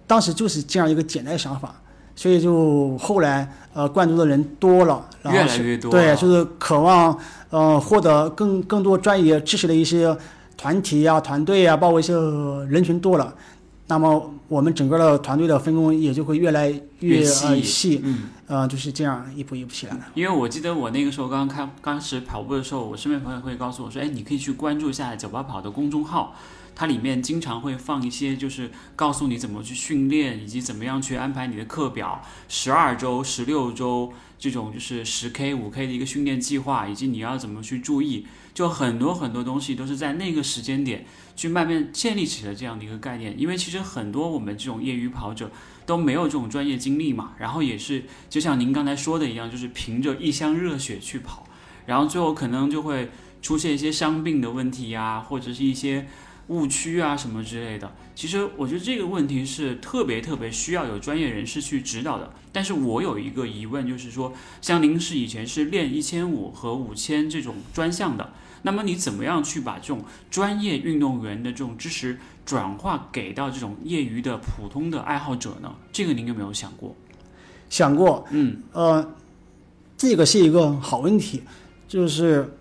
当时就是这样一个简单的想法。所以就后来呃关注的人多了，然后越来越多对，就是渴望呃获得更更多专业知识的一些团体呀、团队呀，包括一些人群多了，那么我们整个的团队的分工也就会越来越细，嗯，呃就是这样一步一步起来的。因为我记得我那个时候刚刚开刚开始跑步的时候，我身边朋友会告诉我说，哎，你可以去关注一下九八跑的公众号，它里面经常会放一些就是告诉你怎么去训练，以及怎么样去安排你的课表，十二周、十六周这种就是十 K、五 K 的一个训练计划，以及你要怎么去注意，就很多很多东西都是在那个时间点去慢慢建立起了这样的一个概念。因为其实很多我们这种业余跑者都没有这种专业经历嘛，然后也是就像您刚才说的一样，就是凭着一腔热血去跑，然后最后可能就会出现一些伤病的问题呀、或者是一些误区啊什么之类的。其实我觉得这个问题是特别特别需要有专业人士去指导的。但是我有一个疑问，就是说，像您是以前是练一千五和五千这种专项的，那么你怎么样去把这种专业运动员的这种知识转化给到这种业余的普通的爱好者呢？这个您有没有想过？想过，嗯呃，这个是一个好问题，就是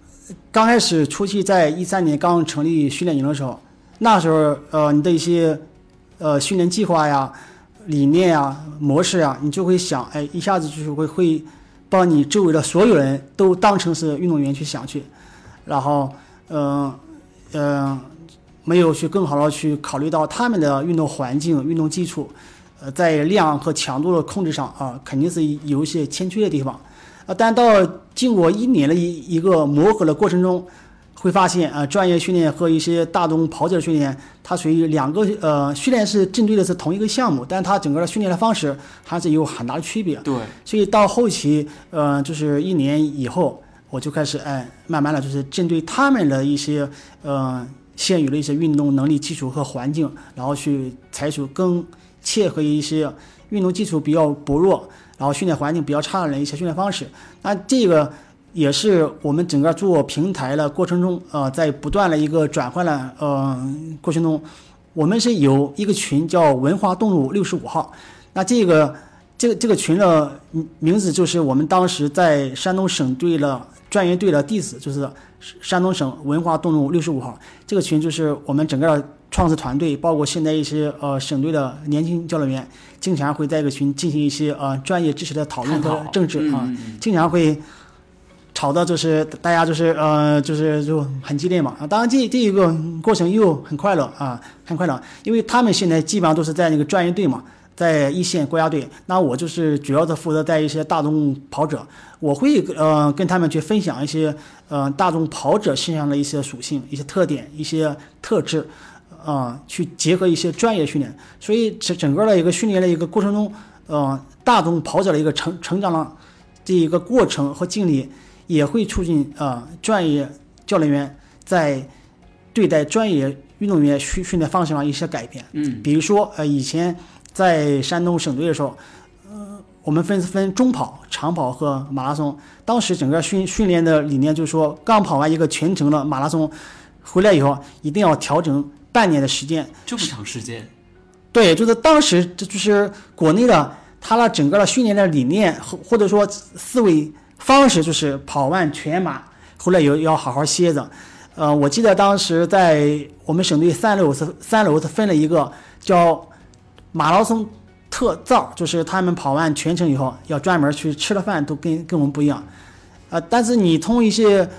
刚开始初期在一三年刚成立训练营的时候，那时候呃你的一些呃训练计划呀、理念呀、模式呀，你就会想，哎，一下子就是会会把你周围的所有人都当成是运动员去想去，然后嗯嗯、没有去更好的去考虑到他们的运动环境、运动基础。呃，在量和强度的控制上啊，肯定是有一些欠缺的地方，啊，但到经过一年的一一个磨合的过程中，会发现啊，专业训练和一些大众跑者训练，它属于两个呃，训练是针对的是同一个项目，但它整个的训练的方式还是有很大的区别。对，所以到后期，呃，就是一年以后，我就开始哎，慢慢的就是针对他们的一些呃现有的一些运动能力基础和环境，然后去采取更切合一些运动基础比较薄弱，然后训练环境比较差的人一些训练方式。那这个也是我们整个做平台的过程中，呃，在不断的一个转换的呃过程中，我们是有一个群叫文化动路六十五号，那这个这个这个群的名名字就是我们当时在山东省队的专业队的弟子，就是山东省文化动路六十五号。这个群就是我们整个创始团队，包括现在一些呃省队的年轻教练员，经常会在一个群进行一些呃专业知识的讨论和政治啊。经常会吵的，就是大家就是呃就是就很激烈嘛啊。当然这这一个过程又很快乐啊，很快乐，因为他们现在基本上都是在那个专业队嘛，在一线国家队。那我就是主要的负责带一些大众跑者，我会呃跟他们去分享一些呃大众跑者身上的一些属性、一些特点、一些特质。啊、去结合一些专业训练，所以整整个的一个训练的一个过程中，呃，大众跑者的一个成成长了这一个过程和经历，也会促进呃专业教练员在对待专业运动员训训练方式上一些改变。嗯比如说，呃，以前在山东省队的时候，呃，我们分分中跑、长跑和马拉松。当时整个训训练的理念就是说，刚跑完一个全程的马拉松，回来以后一定要调整半年的时间。这么长时间，对，就是当时这就是国内的，他的整个的训练的理念或或者说思维方式，就是跑完全马回来有要好好歇着。呃，我记得当时在我们省队三楼是三楼是分了一个叫马拉松特造，就是他们跑完全程以后要专门去吃的饭都跟跟我们不一样，呃，但是你从一些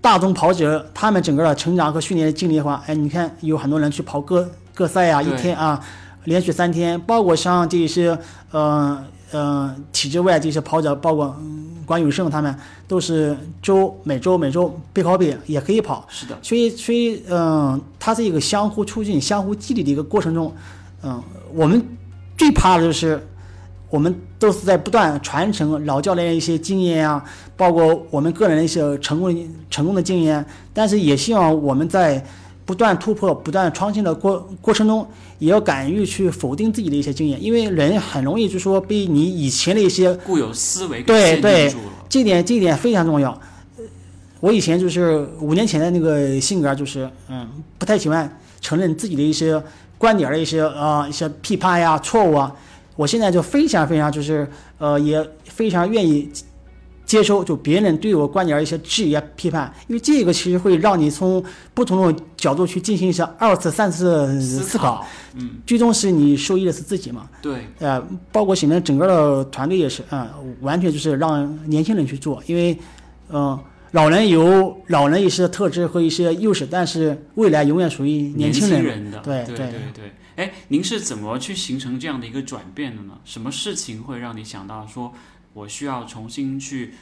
大众跑者他们整个的成长和训练经历的话，哎，你看有很多人去跑各各赛啊，一天啊，连续三天，包括像这些呃呃体制外这些跑者，包括嗯关永胜他们都是周每周每周背靠背也可以跑，是的，所以所以嗯，它是一个相互促进、相互激励的一个过程中，嗯，我们最怕的就是我们都是在不断传承老教练的一些经验啊，包括我们个人的一些成功成功的经验，但是也希望我们在不断突破、不断创新的过过程中，也要敢于去否定自己的一些经验，因为人很容易就说被你以前的一些固有思维对对。这点这一点非常重要。呃我以前就是五年前的那个性格，就是嗯，不太喜欢承认自己的一些观点的一些呃一些批判呀、错误啊。我现在就非常非常就是呃，也非常愿意接收就别人对我观点的一些质疑啊、批判，因为这个其实会让你从不同的角度去进行一些二次、三次思考，考，嗯，最终是你受益的是自己嘛。对，呃，包括现在整个的团队也是，啊、完全就是让年轻人去做，因为，嗯、老人有老人一些特质和一些优势，但是未来永远属于年轻人。人的，对对对对对。哎，您是怎么去形成这样的一个转变的呢？什么事情会让你想到说，我需要重新去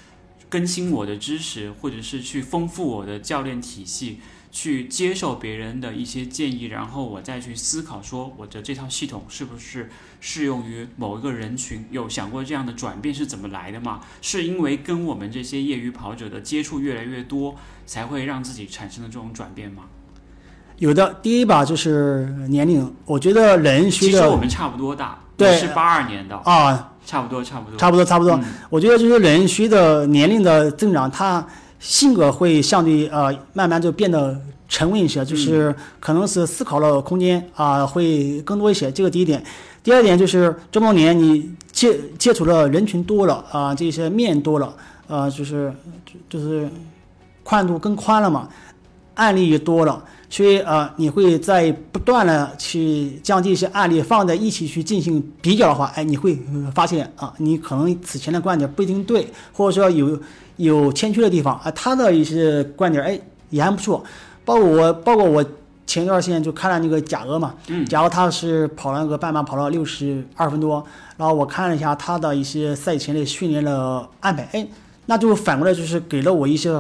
更新我的知识，或者是去丰富我的教练体系，去接受别人的一些建议，然后我再去思考说，我的这套系统是不是适用于某一个人群？有想过这样的转变是怎么来的吗？是因为跟我们这些业余跑者的接触越来越多，才会让自己产生的这种转变吗？有的第一把就是年龄，我觉得人其随着实我们差不多大，对是八二年的，啊，差不多差不多。差不多差不多，嗯我觉得就是人随着年龄的增长，他性格会相对呃慢慢就变得沉稳一些，就是可能是思考的空间啊、会更多一些，这个第一点。第二点就是这么多年你接接触的人群多了啊、这些面多了，呃，就是就就是宽度更宽了嘛，案例也多了。所以呃，你会在不断的去将这些案例放在一起去进行比较的话，哎，你会发现啊，你可能此前的观点不一定对，或者说有有欠缺的地方啊，他的一些观点哎也还不错。包括我，包括我前一段时间就看了那个贾俄嘛，嗯贾俄他是跑了那个半马跑了六十二分多，然后我看了一下他的一些赛前的训练的安排，哎，那就反过来就是给了我一些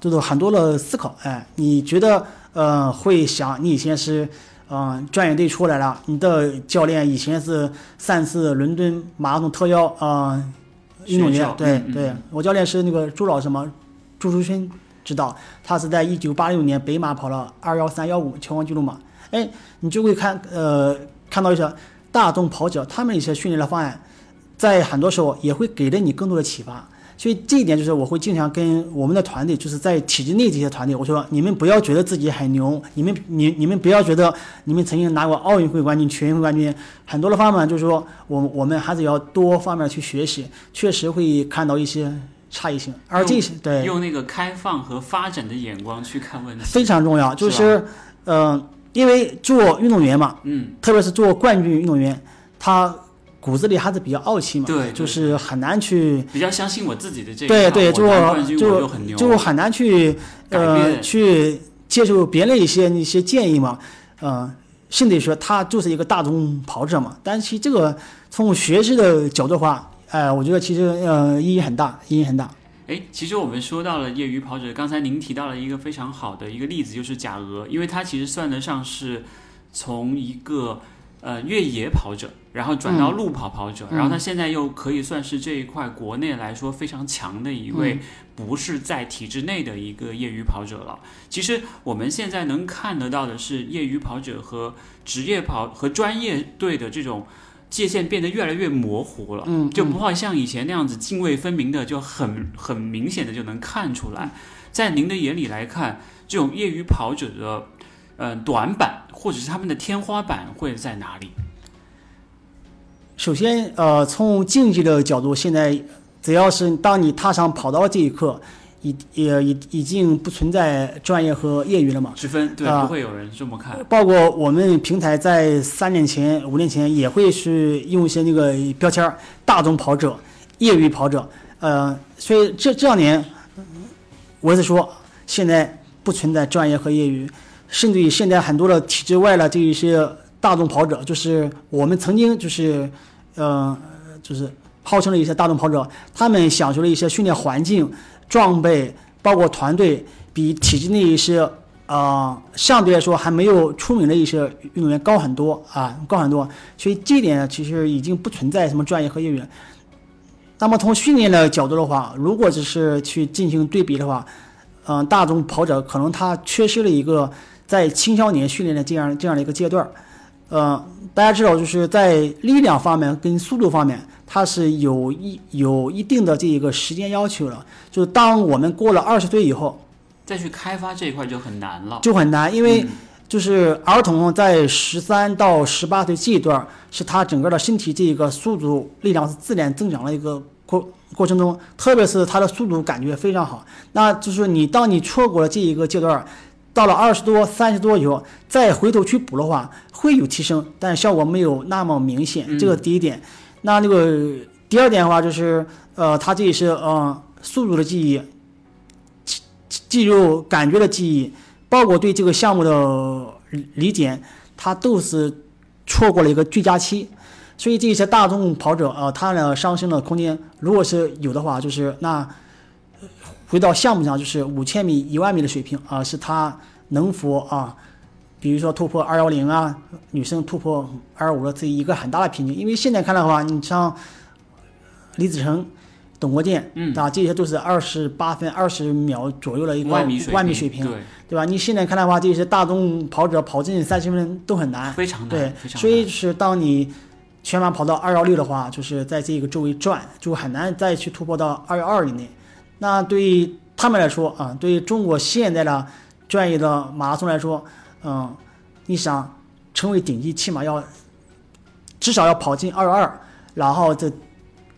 就是很多的思考，哎，你觉得呃会想你以前是嗯、呃专业队出来了，你的教练以前是三次伦敦马拉松特邀啊、呃运动，员对对，我教练是那个朱老什么朱淑勋指导，他是在一九八六年北马跑了二幺三幺五全国纪录嘛，哎，你就会看呃看到一些大众跑者他们一些训练的方案，在很多时候也会给了你更多的启发。所以这一点就是我会经常跟我们的团队，就是在体制内这些团队，我说你们不要觉得自己很牛，你们你你们不要觉得你们曾经拿过奥运会冠军、全运会冠军，很多的方面就是说我我们还是要多方面去学习，确实会看到一些差异性，而这些对用那个开放和发展的眼光去看问题。非常重要，就是嗯、呃因为做运动员嘛，嗯，特别是做冠军运动员，他骨子里还是比较傲气嘛，对对就是很难去比较相信我自己的这个对对，就就就很难去改呃去接受别人的一些一些建议嘛，呃，甚至说他就是一个大众跑者嘛。但是其实这个从学习的角度的话，哎、我觉得其实呃意义很大，意义很大。哎，其实我们说到了业余跑者，刚才您提到了一个非常好的一个例子，就是贾俄，因为他其实算得上是从一个呃越野跑者，然后转到路跑跑者，嗯然后他现在又可以算是这一块国内来说非常强的一位，不是在体制内的一个业余跑者了。其实我们现在能看得到的是，业余跑者和职业跑和专业队的这种。界限变得越来越模糊了，嗯就不会像以前那样子泾渭分明的，就很很明显的就能看出来。在您的眼里来看，这种业余跑者的，呃，短板或者是他们的天花板会在哪里？首先，呃，从竞技的角度，现在只要是当你踏上跑道这一刻，已也已已经不存在专业和业余了嘛。区分，对，啊不会有人这么看。包括我们平台在三年前、五年前也会是用一些那个标签儿，大众跑者、业余跑者，呃，所以这这两年，我是说，现在不存在专业和业余，甚至于现在很多的体制外的这一些大众跑者，就是我们曾经就是，呃，就是号称的一些大众跑者，他们享受的一些训练环境、装备，包括团队，比体制内一些啊、相对来说还没有出名的一些运动员高很多啊，高很多。所以这一点，其实已经不存在什么专业和业余。那么从训练的角度的话，如果只是去进行对比的话，嗯、大众跑者可能他缺失了一个在青少年训练的这样这样的一个阶段。呃，大家知道，就是在力量方面跟速度方面，它是有一有一定的这一个时间要求的。就是当我们过了二十岁以后，再去开发这一块就很难了。就很难，因为嗯就是儿童在十三到十八岁这一段，是他整个的身体这一个速度力量是自然增长的一个过过程中，特别是他的速度感觉非常好。那就是你当你错过了这一个阶段儿，到了二十多、三十多以后，再回头去补的话，会有提升，但效果没有那么明显。嗯这个第一点。那那个第二点的话，就是呃，他这也是呃速度的记忆，记记录感觉的记忆，包括对这个项目的理解，他都是错过了一个最佳期。所以这些大众跑者啊、呃，他的上升的空间，如果是有的话，就是那呃回到项目上，就是五千米、一万米的水平啊、是他能否啊，比如说突破二幺零啊，女生突破二五的这一个很大的瓶颈。因为现在看的话，你像李子成、董国建，嗯啊，这些都是二十八分、二十秒左右的一个万米水万米水平，对，对吧？你现在看的话，这些大众跑者跑进三十分都很难。非常难，对所以难。是当你全马跑到二幺六的话，就是在这个周围转，就很难再去突破到二幺二以内。那对于他们来说啊，对于中国现在的专业的马拉松来说，嗯，你想成为顶级，起码要至少要跑进二幺二，然后这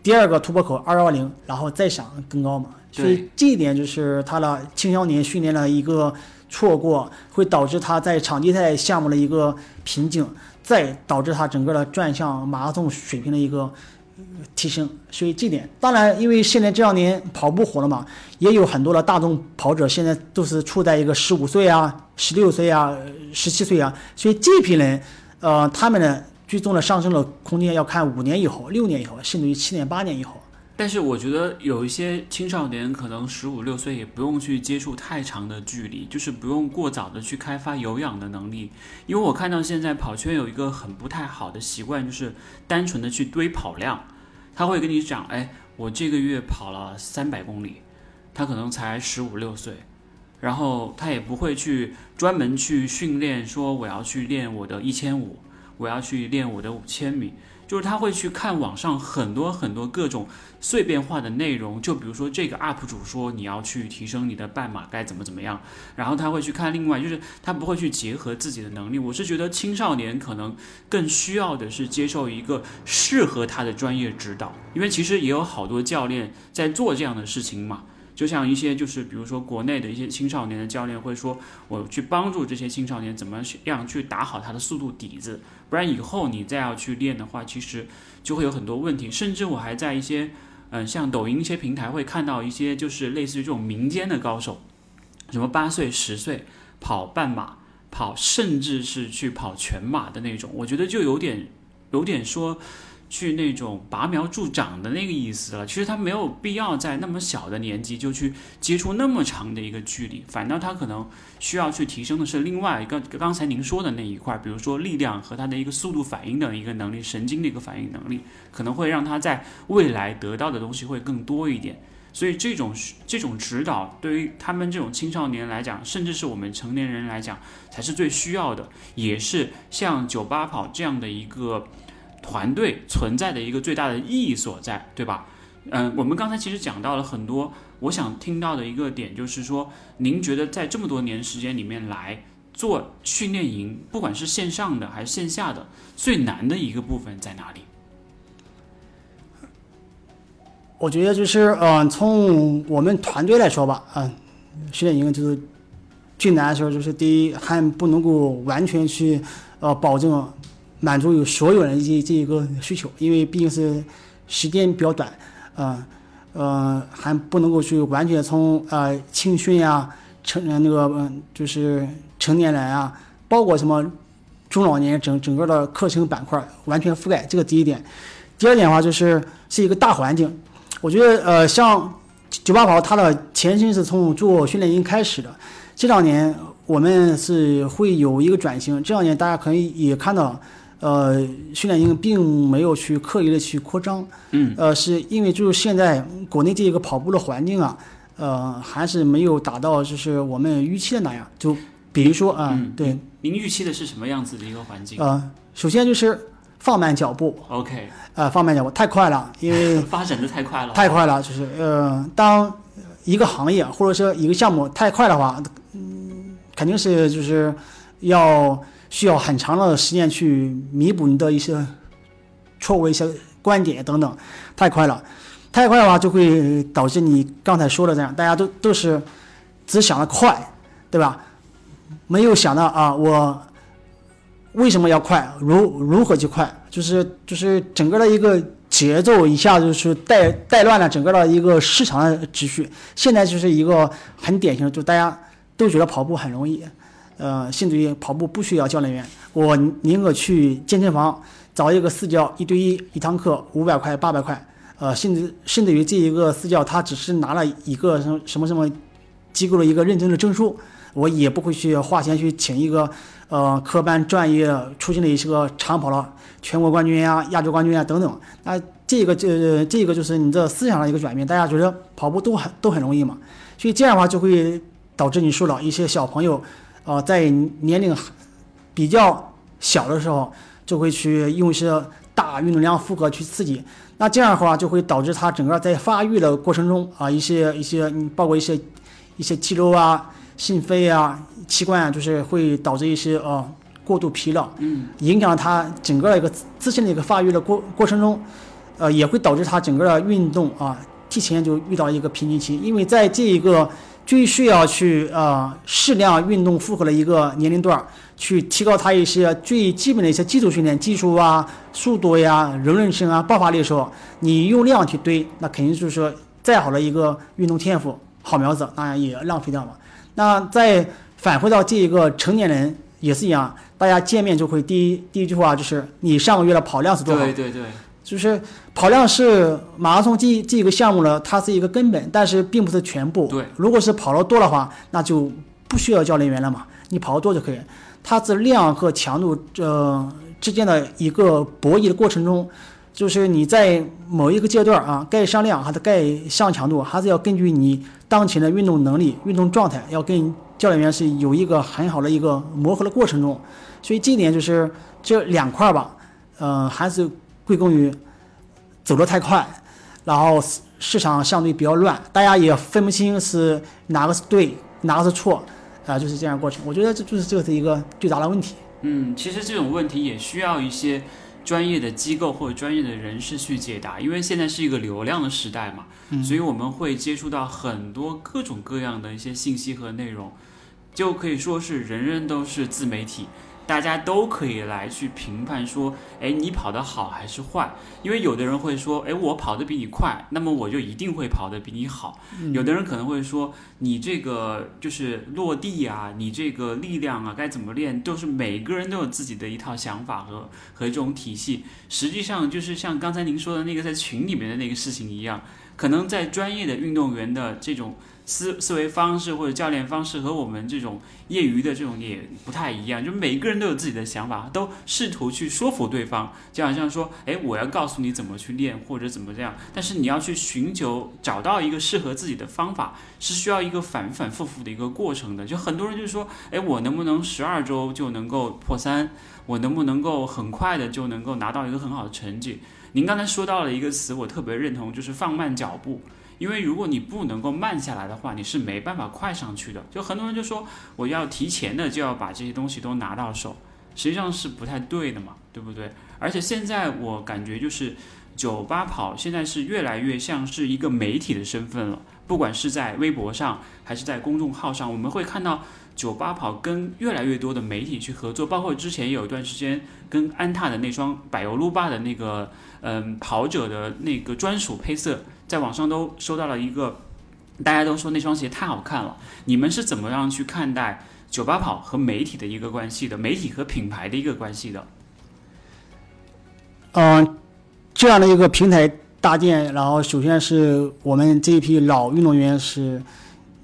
第二个突破口二幺零，然后再想更高嘛。所以这一点就是他的青少年训练的一个错过，会导致他在场地赛项目的一个瓶颈，再导致他整个的转向马拉松水平的一个呃提升。所以这点，当然，因为现在这两年跑步火了嘛，也有很多的大众跑者现在都是处在一个十五岁啊、十六岁啊、十七岁啊，所以这批人，呃，他们呢最终的上升的空间要看五年以后、六年以后，甚至于七年、八年以后。但是我觉得有一些青少年可能十五六岁也不用去接触太长的距离，就是不用过早的去开发有氧的能力。因为我看到现在跑圈有一个很不太好的习惯，就是单纯的去堆跑量。他会跟你讲，哎，我这个月跑了三百公里，他可能才十五六岁，然后他也不会去专门去训练，说我要去练我的一千五，我要去练我的五千米。就是他会去看网上很多很多各种碎片化的内容，就比如说这个 UP 主说你要去提升你的半马该怎么怎么样，然后他会去看另外，就是他不会去结合自己的能力。我是觉得青少年可能更需要的是接受一个适合他的专业指导，因为其实也有好多教练在做这样的事情嘛。就像一些就是比如说国内的一些青少年的教练会说，我去帮助这些青少年怎么样去打好他的速度底子，不然以后你再要去练的话，其实就会有很多问题。甚至我还在一些嗯像抖音一些平台会看到一些就是类似于这种民间的高手，什么八岁十岁跑半马，跑甚至是去跑全马的那种，我觉得就有点有点说。去那种拔苗助长的那个意思了，其实他没有必要在那么小的年纪就去接触那么长的一个距离，反倒他可能需要去提升的是另外一个刚才您说的那一块，比如说力量和他的一个速度反应的一个能力，神经的一个反应能力，可能会让他在未来得到的东西会更多一点。所以这种这种指导对于他们这种青少年来讲，甚至是我们成年人来讲，才是最需要的，也是像九八跑这样的一个。团队存在的一个最大的意义所在，对吧？嗯，我们刚才其实讲到了很多，我想听到的一个点就是说，您觉得在这么多年时间里面来做训练营，不管是线上的还是线下的，最难的一个部分在哪里？我觉得就是，嗯、从我们团队来说吧，嗯、训练营就是最难的时候，就是第一还不能够完全去呃保证满足有所有人这这一个需求，因为毕竟是时间比较短，嗯、呃，还不能够去完全从呃青训呀、成那个嗯、就是成年人啊，包括什么中老年整整个的课程板块完全覆盖，这个第一点。第二点的话就是是一个大环境，我觉得呃像九八跑它的前身是从做训练营开始的，这两年我们是会有一个转型，这两年大家可以也看到。呃，训练营并没有去刻意的去扩张，嗯，呃，是因为就是现在国内这一个跑步的环境啊，呃，还是没有达到就是我们预期的那样。就比如说啊、嗯对，您预期的是什么样子的一个环境呃，首先就是放慢脚步，？OK，呃，放慢脚步太快了，因为 发展的太快了，太快了，就是呃，当一个行业或者说一个项目太快的话，嗯，肯定是就是要需要很长的时间去弥补你的一些错误一些观点等等，太快了，太快的话就会导致你刚才说的这样，大家都都是只想着快，对吧？没有想到啊，我为什么要快？如如何去快？就是就是整个的一个节奏一下就是带带乱了整个的一个市场的秩序。现在就是一个很典型的，就大家都觉得跑步很容易，呃，甚至于跑步不需要教练员，我宁可去健身房找一个私教，一对一一堂课五百块八百块，呃，甚至甚至于这一个私教他只是拿了一个什么什么什么机构的一个认证的证书，我也不会去花钱去请一个呃科班专业出现的一些个长跑了全国冠军啊、亚洲冠军啊等等。那这个这这个就是你的思想的一个转变，大家觉得跑步都很都很容易嘛，所以这样的话就会导致你说了一些小朋友，呃，在年龄比较小的时候就会去用一些大运动量负荷去刺激，那这样的话就会导致他整个在发育的过程中啊，一些一些嗯包括一些一些肌肉啊、心肺啊、器官啊，就是会导致一些呃过度疲劳，嗯，影响他整个的一个自自身的一个发育的过过程中，呃，也会导致他整个的运动啊提前就遇到一个瓶颈期，因为在这一个最需要去呃适量运动负荷的一个年龄段，去提高他一些最基本的一些基础训练，技术啊、速度呀、柔韧性啊、爆发力的时候，你用量去堆，那肯定就是说再好的一个运动天赋、好苗子，当然也浪费掉了。那再返回到这一个成年人也是一样，大家见面就会第一第一句话就是你上个月的跑量是多少？对对对，就是跑量是马拉松这这个项目呢，它是一个根本，但是并不是全部。对，如果是跑得多的话，那就不需要教练员了嘛，你跑得多就可以。它是量和强度呃之间的一个博弈的过程中，就是你在某一个阶段啊，该上量还是该上强度，还是要根据你当前的运动能力、运动状态，要跟教练员是有一个很好的一个磨合的过程中。所以这一点就是这两块吧，呃，还是归功于走得太快，然后市市场相对比较乱，大家也分不清是哪个是对，哪个是错，啊、就是这样的过程。我觉得这就是这是一个最大的问题。嗯，其实这种问题也需要一些专业的机构或者专业的人士去解答，因为现在是一个流量的时代嘛，所以我们会接触到很多各种各样的一些信息和内容，就可以说是人人都是自媒体。大家都可以来去评判说，哎，你跑得好还是坏？因为有的人会说，哎，我跑得比你快，那么我就一定会跑得比你好。有的人可能会说，你这个就是落地啊，你这个力量啊，该怎么练，都是每个人都有自己的一套想法和和这种体系。实际上就是像刚才您说的那个在群里面的那个事情一样，可能在专业的运动员的这种思思维方式或者教练方式和我们这种业余的这种也不太一样，就每个人都有自己的想法，都试图去说服对方，就好像说，哎，我要告诉你怎么去练或者怎么这样，但是你要去寻求找到一个适合自己的方法，是需要一个反反复复的一个过程的。就很多人就说，哎，我能不能十二周就能够破三？我能不能够很快的就能够拿到一个很好的成绩？您刚才说到了一个词，我特别认同，就是放慢脚步。因为如果你不能够慢下来的话，你是没办法快上去的。就很多人就说我要提前的就要把这些东西都拿到手，实际上是不太对的嘛，对不对？而且现在我感觉就是，酒吧跑现在是越来越像是一个媒体的身份了，不管是在微博上还是在公众号上，我们会看到九八跑跟越来越多的媒体去合作，包括之前有一段时间跟安踏的那双柏油路霸的那个嗯跑者的那个专属配色，在网上都收到了一个，大家都说那双鞋太好看了。你们是怎么样去看待九八跑和媒体的一个关系的？媒体和品牌的一个关系的？嗯，这样的一个平台搭建，然后首先是我们这一批老运动员是，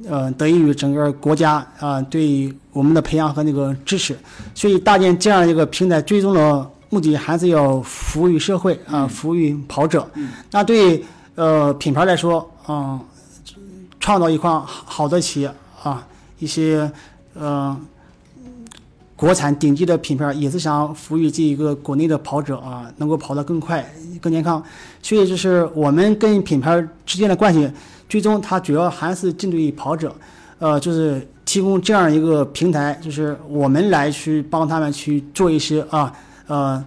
呃，得益于整个国家啊对我们的培养和那个支持，所以搭建这样一个平台，最终的目的还是要服务于社会啊，服务于跑者。那对呃品牌来说，嗯，创造一款好的企业啊，一些呃。国产顶级的品牌也是想服务于这一个国内的跑者啊，能够跑得更快、更健康。所以就是我们跟品牌之间的关系，最终它主要还是针对于跑者，呃，就是提供这样一个平台，就是我们来去帮他们去做一些啊呃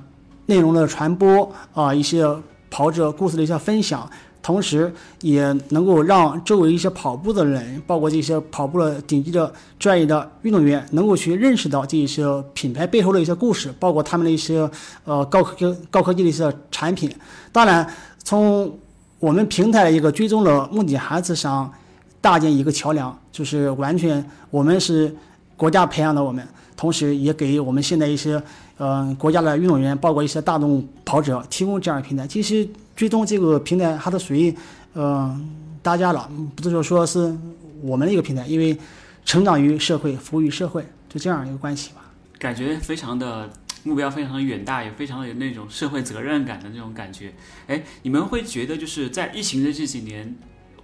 内容的传播啊，一些跑者故事的一些分享。同时，也能够让周围一些跑步的人，包括这些跑步的顶级的专业的运动员，能够去认识到这些品牌背后的一些故事，包括他们的一些呃高科高科技的一些产品。当然，从我们平台一个最终的目的，还是想搭建一个桥梁，就是完全我们是国家培养的我们，同时也给我们现在一些呃国家的运动员，包括一些大众跑者提供这样的平台。其实。最终这个平台它是属于，呃，大家了，不是说说是我们的一个平台，因为成长于社会，服务于社会，就这样一个关系吧。感觉非常的目标非常的远大，也非常的有那种社会责任感的那种感觉。哎，你们会觉得就是在疫情的这几年，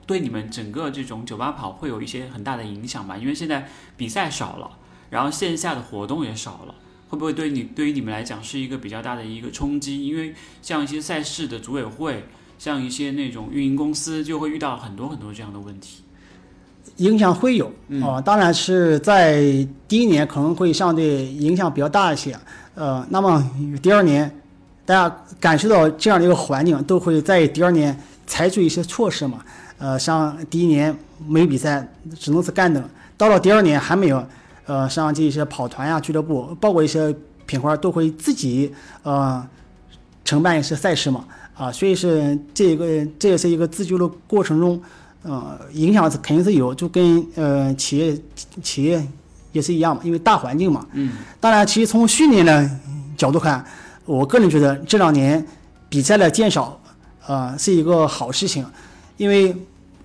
对你们整个这种酒吧跑会有一些很大的影响吗？因为现在比赛少了，然后线下的活动也少了。会不会对你对于你们来讲是一个比较大的一个冲击？因为像一些赛事的组委会，像一些那种运营公司，就会遇到很多很多这样的问题。影响会有啊，当然是在第一年可能会相对影响比较大一些。呃，那么第二年，大家感受到这样的一个环境，都会在第二年采取一些措施嘛。呃，像第一年没比赛，只能是干等；到了第二年还没有。呃，像这些跑团呀、俱乐部，包括一些品牌，都会自己呃承办一些赛事嘛，啊，所以是这个这也是一个自救的过程中，呃，影响是肯定是有，就跟呃企业企业也是一样嘛，因为大环境嘛。嗯。当然，其实从训练的角度看，我个人觉得这两年比赛的减少，呃，是一个好事情，因为。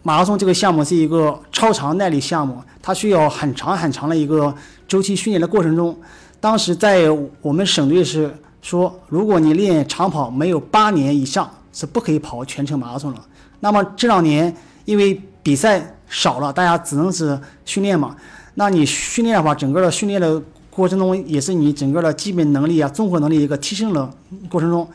马拉松这个项目是一个超长耐力项目，它需要很长很长的一个周期训练的过程中。当时在我们省队是说，如果你练长跑没有八年以上，是不可以跑全程马拉松了。那么这两年因为比赛少了，大家只能是训练嘛。那你训练的话，整个的训练的过程中，也是你整个的基本能力啊、综合能力一个提升的过程中。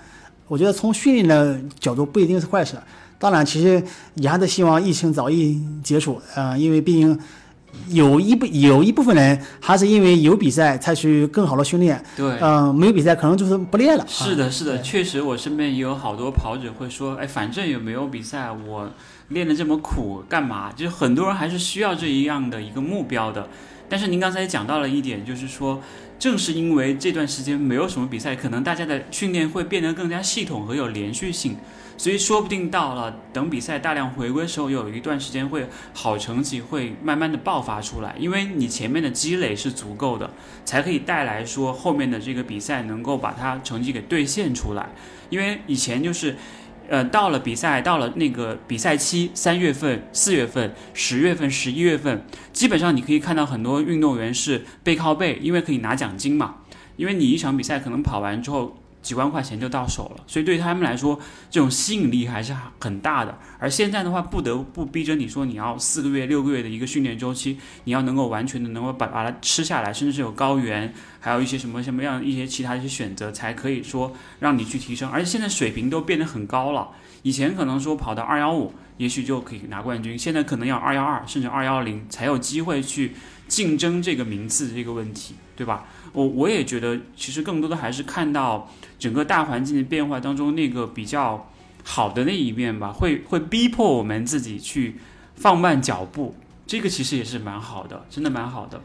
我觉得从训练的角度不一定是坏事。当然，其实也还是希望疫情早一结束，呃，因为毕竟有一部有一部分人还是因为有比赛才去更好的训练，对，嗯，没有比赛可能就是不练了。是的，是的，确实，我身边也有好多跑者会说，哎，反正也没有比赛，我练的这么苦干嘛？就是很多人还是需要这一样的一个目标的。但是您刚才讲到了一点，就是说，正是因为这段时间没有什么比赛，可能大家的训练会变得更加系统和有连续性。所以说不定到了等比赛大量回归时候，有一段时间会好成绩会慢慢的爆发出来，因为你前面的积累是足够的，才可以带来说后面的这个比赛能够把它成绩给兑现出来。因为以前就是，呃，到了比赛到了那个比赛期，三月份、四月份、十月份、十一月份，基本上你可以看到很多运动员是背靠背，因为可以拿奖金嘛，因为你一场比赛可能跑完之后。几万块钱就到手了，所以对他们来说，这种吸引力还是很大的。而现在的话，不得不逼着你说，你要四个月、六个月的一个训练周期，你要能够完全的能够把把它吃下来，甚至是有高原，还有一些什么什么样一些其他一些选择，才可以说让你去提升。而且现在水平都变得很高了，以前可能说跑到二幺五，也许就可以拿冠军，现在可能要二幺二甚至二幺零才有机会去竞争这个名次这个问题，对吧？我我也觉得，其实更多的还是看到整个大环境的变化当中，那个比较好的那一面吧，会会逼迫我们自己去放慢脚步，这个其实也是蛮好的，真的蛮好的。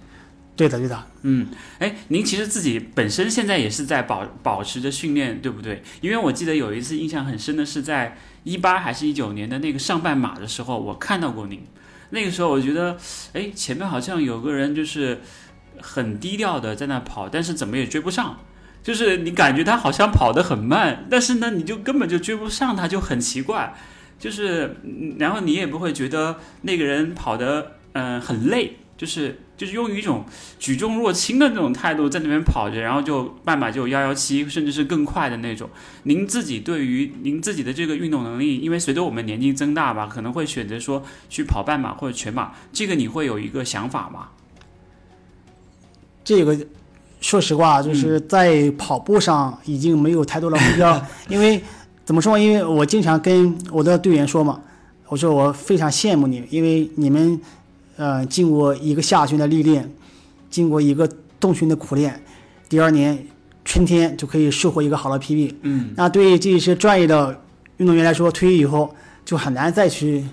对的，对的。嗯，哎，您其实自己本身现在也是在保保持着训练，对不对？因为我记得有一次印象很深的是在一八还是一九年的那个上半马的时候，我看到过您。那个时候我觉得，哎，前面好像有个人就是很低调的在那跑，但是怎么也追不上。就是你感觉他好像跑得很慢，但是呢，你就根本就追不上他，就很奇怪。就是，然后你也不会觉得那个人跑得嗯很累，就是就是用一种举重若轻的那种态度在那边跑着，然后就半马就幺幺七，甚至是更快的那种。您自己对于您自己的这个运动能力，因为随着我们年纪增大吧，可能会选择说去跑半马或者全马，这个你会有一个想法吗？这个。说实话，就是在跑步上已经没有太多的目标，因为怎么说？因为我经常跟我的队员说嘛，我说我非常羡慕你，因为你们，呃，经过一个夏训的历练，经过一个冬训的苦练，第二年春天就可以收获一个好的 PB。嗯。那对于这些专业的运动员来说，退役以后就很难再去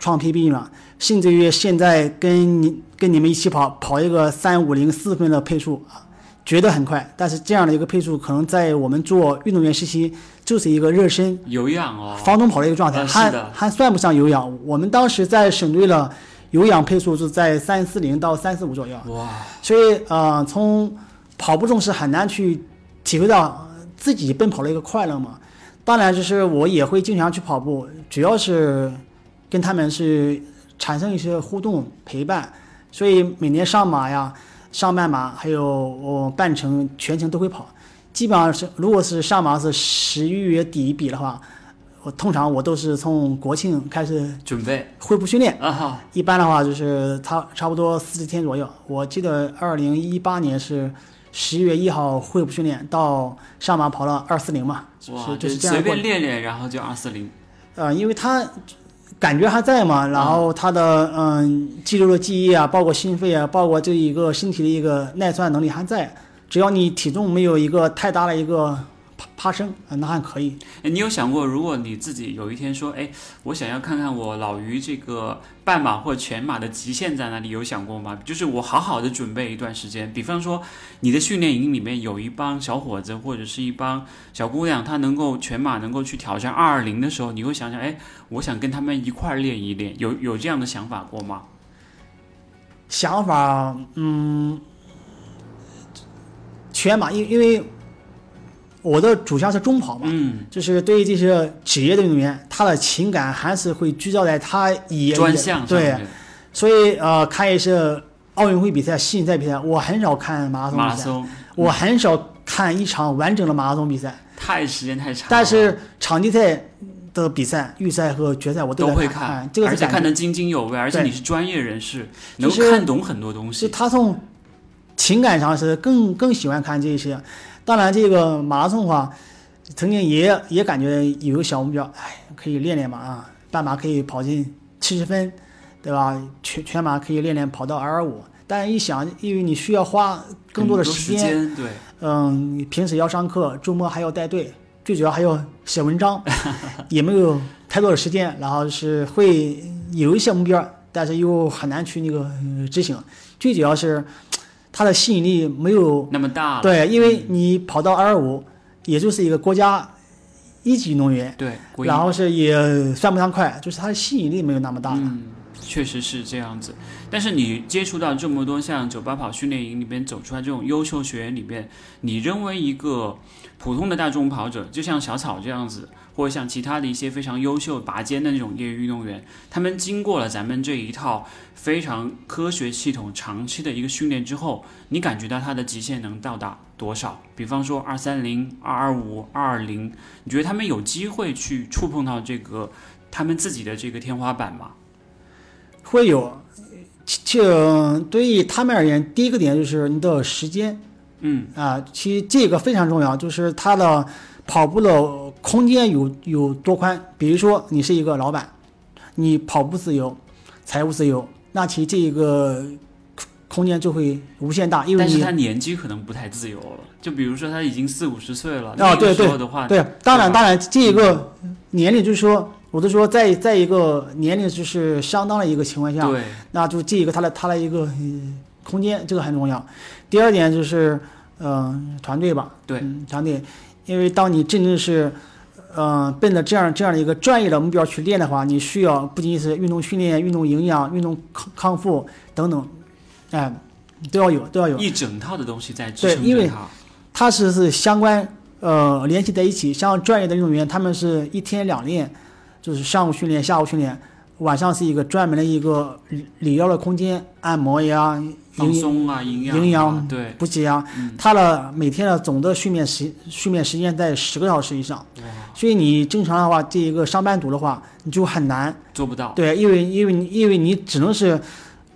创 PB 了，甚至于现在跟你跟你们一起跑，跑一个三五零四分的配速啊。觉得很快，但是这样的一个配速，可能在我们做运动员时期就是一个热身、有氧哦，防中跑的一个状态，还还算不上有氧。我们当时在省队了，有氧配速是在三四零到三四五左右。哇！所以呃，从跑步中是很难去体会到自己奔跑的一个快乐嘛。当然，就是我也会经常去跑步，主要是跟他们是产生一些互动陪伴，所以每年上马呀。上半马还有我半程、全程都会跑，基本上是如果是上马是十一月底比的话，我通常我都是从国庆开始准备恢复训练啊。一般的话就是差差不多四十天左右。我记得二零一八年是十一月一号恢复训练，到上马跑了二四零嘛，哇，就是这样随便练练，然后就二四零。呃，因为他。感觉还在嘛，然后他的嗯肌肉的记忆啊，包括心肺啊，包括这一个身体的一个耐酸能力还在。只要你体重没有一个太大的一个。爬爬升啊，那还可以。哎，你有想过，如果你自己有一天说，哎，我想要看看我老于这个半马或全马的极限在哪里？有想过吗？就是我好好的准备一段时间，比方说你的训练营里面有一帮小伙子或者是一帮小姑娘，她能够全马能够去挑战二二零的时候，你会想想，哎，我想跟他们一块儿练一练，有有这样的想法过吗？想法，嗯，全马，因因为。我的主项是中跑嘛，嗯，就是对于这些职业的运动员，他的情感还是会聚焦在他以专项对，所以呃，看一些奥运会比赛、世锦赛比赛，我很少看马拉松比赛，我很少看一场完整的马拉松比赛，太时间太长。但是场地赛的比赛、预赛和决赛我都会看，这个而且看得津津有味，而且你是专业人士，能看懂很多东西。是他从情感上是更更喜欢看这些。当然，这个马拉松的话，曾经也也感觉有个小目标，哎，可以练练嘛啊，半马可以跑进七十分，对吧？全全马可以练练跑到二二五。但一想，因为你需要花更多的时间，对，嗯，平时要上课，周末还要带队，最主要还要写文章，也没有太多的时间。然后是会有一些目标，但是又很难去那个执行。最主要是。它的吸引力没有那么大，对，因为你跑到二五，也就是一个国家一级运动员，对，然后是也算不上快，就是它的吸引力没有那么大。嗯，确实是这样子。但是你接触到这么多像九八跑训练营里边走出来这种优秀学员里边，你认为一个普通的大众跑者，就像小草这样子？或者像其他的一些非常优秀拔尖的那种业余运动员，他们经过了咱们这一套非常科学系统、长期的一个训练之后，你感觉到他的极限能到达多少？比方说二三零、二二五、二二零，你觉得他们有机会去触碰到这个他们自己的这个天花板吗？会有，就对于他们而言，第一个点就是你的时间，嗯啊，其实这个非常重要，就是他的。跑步的空间有有多宽？比如说，你是一个老板，你跑步自由，财务自由，那其实这个空间就会无限大。因为但是他年纪可能不太自由了。就比如说他已经四五十岁了，啊，对对对，当然当然，这一个年龄就是说，我都说在在一个年龄就是相当的一个情况下，对，那就这一个他的他的一个、嗯空间，这个很重要。第二点就是，嗯、团队吧，对嗯，团队，因为当你真正是，嗯、奔着这样这样的一个专业的目标去练的话，你需要不仅仅是运动训练、运动营养、运动康康复等等，哎、都要有都要有。一整套的东西在支对因为它。是是相关呃联系在一起。像专业的运动员，他们是一天两练，就是上午训练，下午训练，晚上是一个专门的一个理理疗的空间，按摩呀、营放松啊，营养啊，营养对，补给啊嗯，他的每天的总的睡眠时睡眠时间在十个小时以上。所以你正常的话，这一个上班族的话，你就很难。做不到。对，因为因为你因为你只能是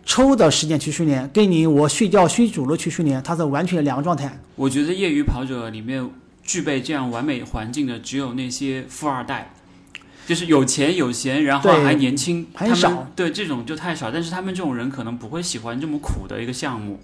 抽的时间去训练，跟你我睡觉睡足了去训练，它是完全两个状态。我觉得业余跑者里面具备这样完美环境的，只有那些富二代，就是有钱有闲，然后还年轻，他们很少对，这种就太少。但是他们这种人可能不会喜欢这么苦的一个项目，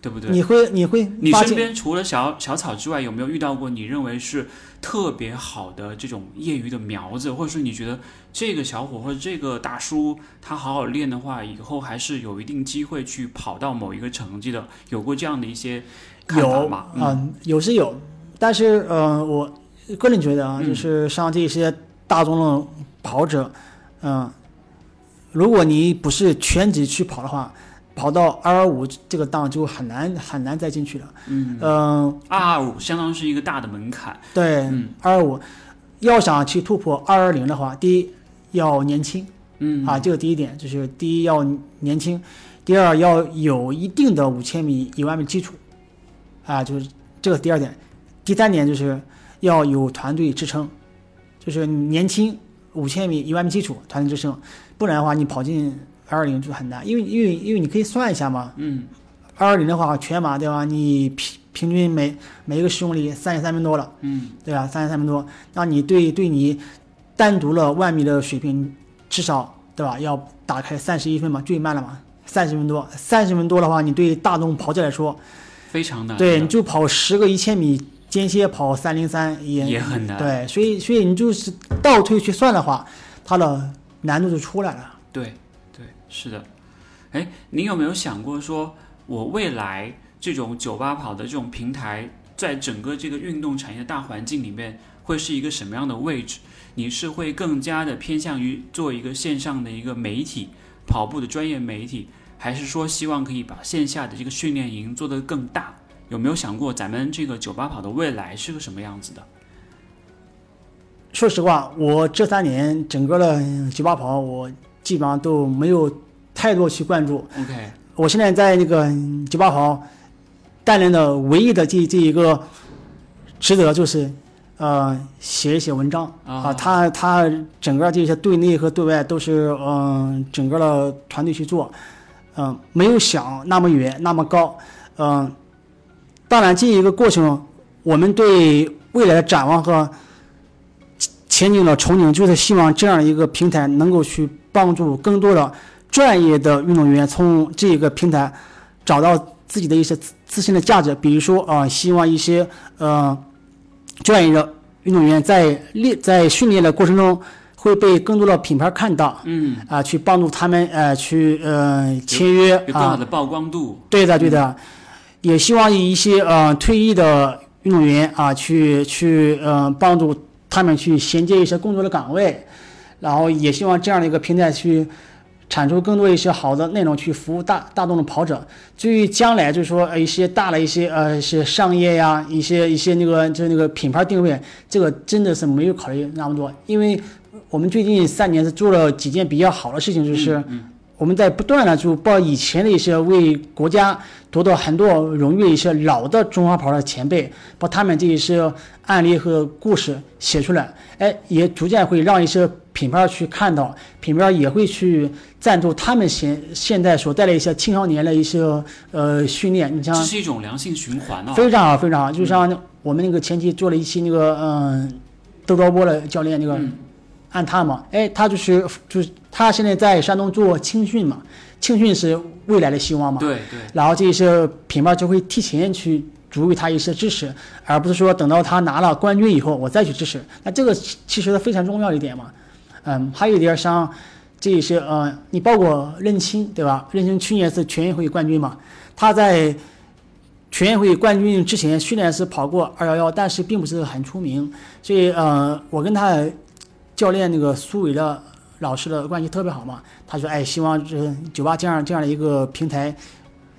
对不对？你会你会你身，边除了小小草之外，有没有遇到过你认为是特别好的这种业余的苗子，或者说你觉得这个小伙或者这个大叔他好好练的话，以后还是有一定机会去跑到某一个成绩的？有过这样的一些看法有吗？啊、有是有，但是呃，我个人觉得啊，嗯就是像这些大众的跑者，嗯、如果你不是全职去跑的话，跑到二二五这个档就很难很难再进去了。嗯，嗯、二二五相当是一个大的门槛。对嗯，二二五要想去突破二二零的话，第一要年轻。嗯。啊，这个第一点就是第一要年轻，第二要有一定的五千米、一万米基础，啊，就是这个第二点。第三点就是要有团队支撑，就是年轻五千米、一万米基础团队制胜，不然的话你跑进二二零就很难，因为因为因为你可以算一下嘛，嗯，二二零的话全马对吧？你平平均每每一个十公里三十三分多了。嗯，对吧？三十三分多，那你对对你单独了万米的水平，至少对吧？要打开三十一分嘛，最慢了嘛，三十分多，三十分多的话，你对大众跑者来说，非常难。对，你就跑十个一千米间歇跑三零三也也很难对，所以所以你就是倒退去算的话，它的难度就出来了。对对，是的。哎，您有没有想过说，我未来这种酒吧跑的这种平台，在整个这个运动产业大环境里面，会是一个什么样的位置？你是会更加的偏向于做一个线上的一个媒体，跑步的专业媒体，还是说希望可以把线下的这个训练营做得更大？有没有想过咱们这个酒吧跑的未来是个什么样子的？说实话，我这三年整个的九八跑，我基本上都没有太多去关注。OK，我现在在那个九八跑担任的唯一的这这一个职责就是，呃，写一写文章啊啊。他他整个这些对内和对外都是嗯、整个的团队去做，嗯、没有想那么远那么高，嗯、当然这一个过程，我们对未来的展望和前景的憧憬，就是希望这样一个平台能够去帮助更多的专业的运动员从这个平台找到自己的一些自自身的价值，比如说啊、呃希望一些呃专业的运动员在练在训练的过程中会被更多的品牌看到嗯，啊、去帮助他们呃去呃签约啊，有更好的曝光度。对的对的，也希望以一些呃退役的运动员啊去去呃帮助他们去衔接一些工作的岗位，然后也希望这样的一个平台去产出更多一些好的内容去服务大大众的跑者。至于将来就是说呃一些大的一些呃一些商业呀，一些一些那个就是那个品牌定位，这个真的是没有考虑那么多，因为我们最近三年是做了几件比较好的事情，就是。我们在不断的就把以前的一些为国家夺得很多荣誉的一些老的中华牌的前辈，把他们这一些案例和故事写出来，哎，也逐渐会让一些品牌去看到，品牌也会去赞助他们现现在所带来一些青少年的一些呃训练。你像这是一种良性循环啊。非常好，非常好，就像我们那个前期做了一期那个嗯，窦兆波的教练那个嗯按他嘛，哎，他就是就是他现在在山东做青训嘛，青训是未来的希望嘛，对对，然后这些品牌就会提前去给予他一些支持，而不是说等到他拿了冠军以后我再去支持。那这个其其实非常重要一点嘛。嗯，还有一点像这些呃，你包括任青对吧？任青去年是全运会冠军嘛，他在全运会冠军之前虽然是跑过二幺幺，但是并不是很出名。所以呃，我跟他教练那个苏伟的老师的关系特别好嘛，他说哎，希望这酒吧这样这样的一个平台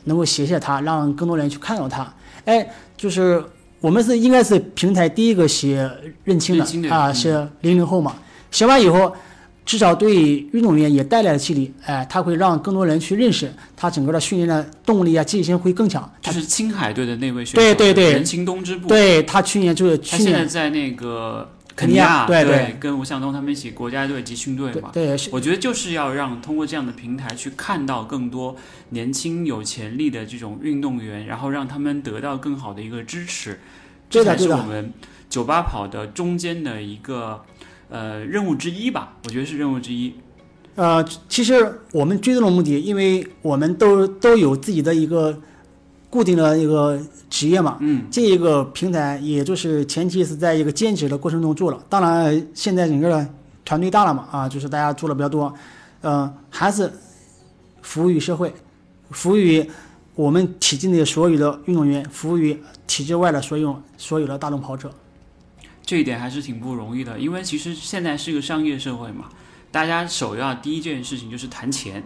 能够写写他，让更多人去看到他。哎，就是我们是应该是平台第一个写认清的的啊，嗯是零零后嘛。写完以后，至少对运动员也带来了激励，哎，他会让更多人去认识他整个的训练的动力啊、积极性会更强。就是青海队的那位选手，对对对人情东之部，对他去年就是去年在那个肯尼亚对跟吴向东他们一起国家队集训队嘛。对我觉得就是要让通过这样的平台去看到更多年轻有潜力的这种运动员，然后让他们得到更好的一个支持，这才是我们九八跑的中间的一个呃任务之一吧。我觉得是任务之一。呃，其实我们追踪的目的，因为我们都都有自己的一个固定的一个职业嘛，嗯，这一个平台也就是前期是在一个兼职的过程中做了，当然现在整个的团队大了嘛，啊，就是大家做的比较多，呃，还是服务于社会，服务于我们体制内所有的运动员，服务于体制外的所有所有的大众跑者。这一点还是挺不容易的，因为其实现在是一个商业社会嘛，大家首要第一件事情就是谈钱，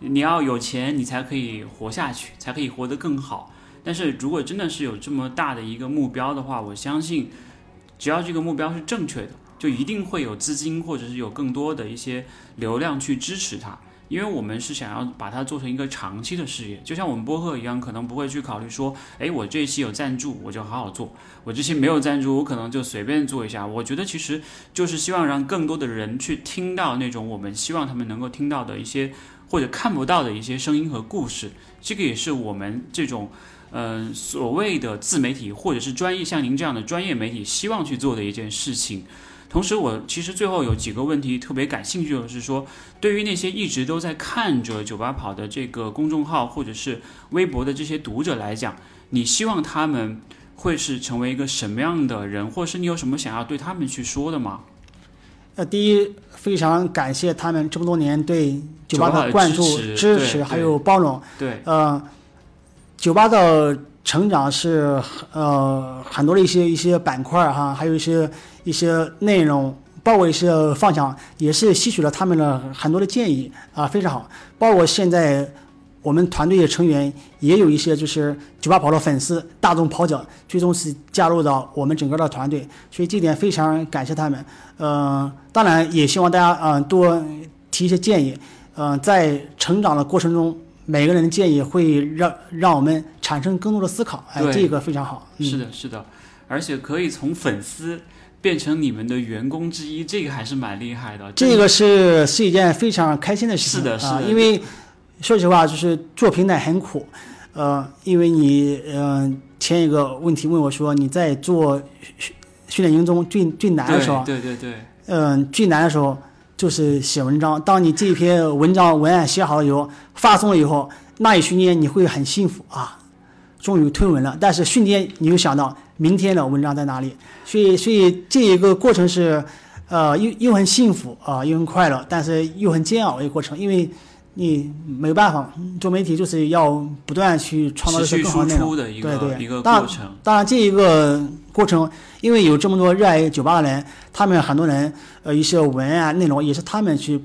你要有钱，你才可以活下去，才可以活得更好。但是如果真的是有这么大的一个目标的话，我相信，只要这个目标是正确的，就一定会有资金或者是有更多的一些流量去支持它。因为我们是想要把它做成一个长期的事业，就像我们播客一样，可能不会去考虑说，哎，我这一期有赞助，我就好好做；我这期没有赞助，我可能就随便做一下。我觉得其实就是希望让更多的人去听到那种我们希望他们能够听到的一些或者看不到的一些声音和故事。这个也是我们这种。嗯、所谓的自媒体或者是专业，像您这样的专业媒体，希望去做的一件事情。同时，我其实最后有几个问题特别感兴趣的是说，对于那些一直都在看着九八跑的这个公众号或者是微博的这些读者来讲，你希望他们会是成为一个什么样的人，或者是你有什么想要对他们去说的吗？呃，第一，非常感谢他们这么多年对酒吧的关注、支持，还有包容。对，呃，酒吧的成长是呃很多的一些一些板块哈，还有一些一些内容，包括一些方向，也是吸取了他们的很多的建议啊，非常好。包括现在我们团队的成员也有一些就是酒吧跑的粉丝、大众跑者，最终是加入到我们整个的团队，所以这点非常感谢他们。呃，当然也希望大家嗯、呃多提一些建议，嗯、在成长的过程中。每个人的建议会让让我们产生更多的思考，哎，这个非常好。嗯、是的，是的，而且可以从粉丝变成你们的员工之一，这个还是蛮厉害的。这个是是一件非常开心的事情。是的是的啊，因为说实话，就是做平台很苦，呃，因为你嗯、呃前一个问题问我说你在做训训练营中最最难的时候，对对对对，嗯、最难的时候就是写文章。当你这篇文章文案写好了以后，发送了以后，那一瞬间你会很幸福啊，终于推文了。但是瞬间你又想到明天的文章在哪里，所以所以这一个过程是，呃，又又很幸福啊、又很快乐，但是又很煎熬的一个过程，因为你没有办法，做媒体就是要不断去创造一些更好的内容。的一个对对一个过程。当然，这一个过程，因为有这么多热爱酒吧的人，他们很多人呃一些文案内容也是他们去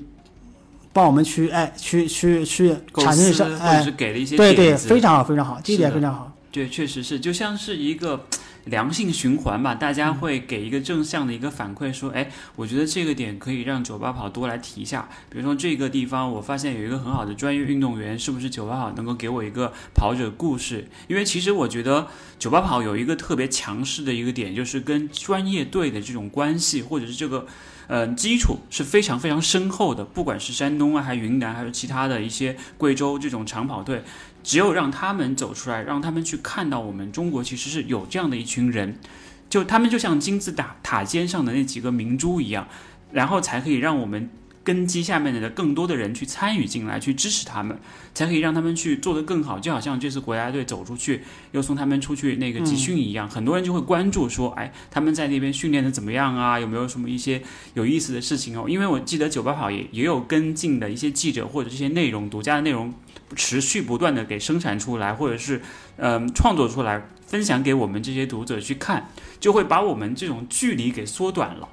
帮我们去哎去去去产生一些是给了一些对对非常好非常好，这一点非常好。对，确实是，就像是一个良性循环吧，大家会给一个正向的一个反馈，说，哎，我觉得这个点可以让九八跑多来提一下。比如说这个地方，我发现有一个很好的专业运动员，是不是九八跑能够给我一个跑者故事？因为其实我觉得九八跑有一个特别强势的一个点，就是跟专业队的这种关系，或者是这个。呃，基础是非常非常深厚的，不管是山东啊，还是云南，还是其他的一些贵州这种长跑队，只有让他们走出来，让他们去看到我们中国其实是有这样的一群人，就他们就像金字塔塔尖上的那几个明珠一样，然后才可以让我们根基下面的更多的人去参与进来，去支持他们，才可以让他们去做得更好。就好像这次国家队走出去，又送他们出去那个集训一样，很多人就会关注说，哎，他们在那边训练的怎么样啊？有没有什么一些有意思的事情哦？因为我记得九八跑也也有跟进的一些记者或者这些内容独家的内容，持续不断的给生产出来，或者是嗯创作出来，分享给我们这些读者去看，就会把我们这种距离给缩短了。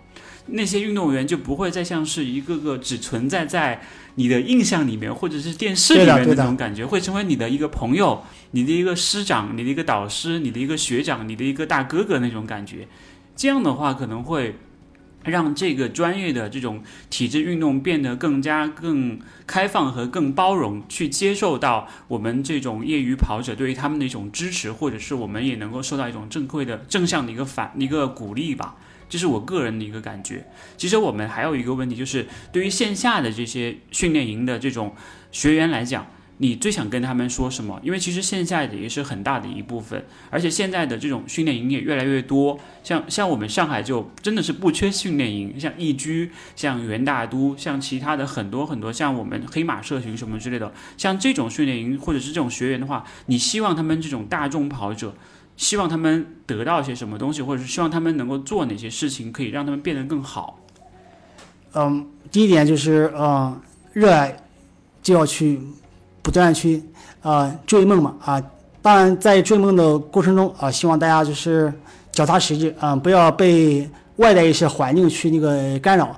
那些运动员就不会再像是一个个只存在在你的印象里面，或者是电视里面的那种感觉，会成为你的一个朋友、你的一个师长、你的一个导师、你的一个学长、你的一个大哥哥那种感觉。这样的话，可能会让这个专业的这种体质运动变得更加更开放和更包容，去接受到我们这种业余跑者对于他们的一种支持，或者是我们也能够受到一种正馈的正向的一个反一个鼓励吧。这是我个人的一个感觉。其实我们还有一个问题，就是对于线下的这些训练营的这种学员来讲，你最想跟他们说什么？因为其实线下的也是很大的一部分，而且现在的这种训练营也越来越多。像像我们上海就真的是不缺训练营，像易居、像元大都、像其他的很多很多，像我们黑马社群什么之类的，像这种训练营或者是这种学员的话，你希望他们这种大众跑者。希望他们得到些什么东西，或者是希望他们能够做哪些事情，可以让他们变得更好。嗯，第一点就是嗯，热爱就要去不断去啊追梦嘛啊。当然，在追梦的过程中啊，希望大家就是脚踏实地啊，不要被外在一些环境去那个干扰。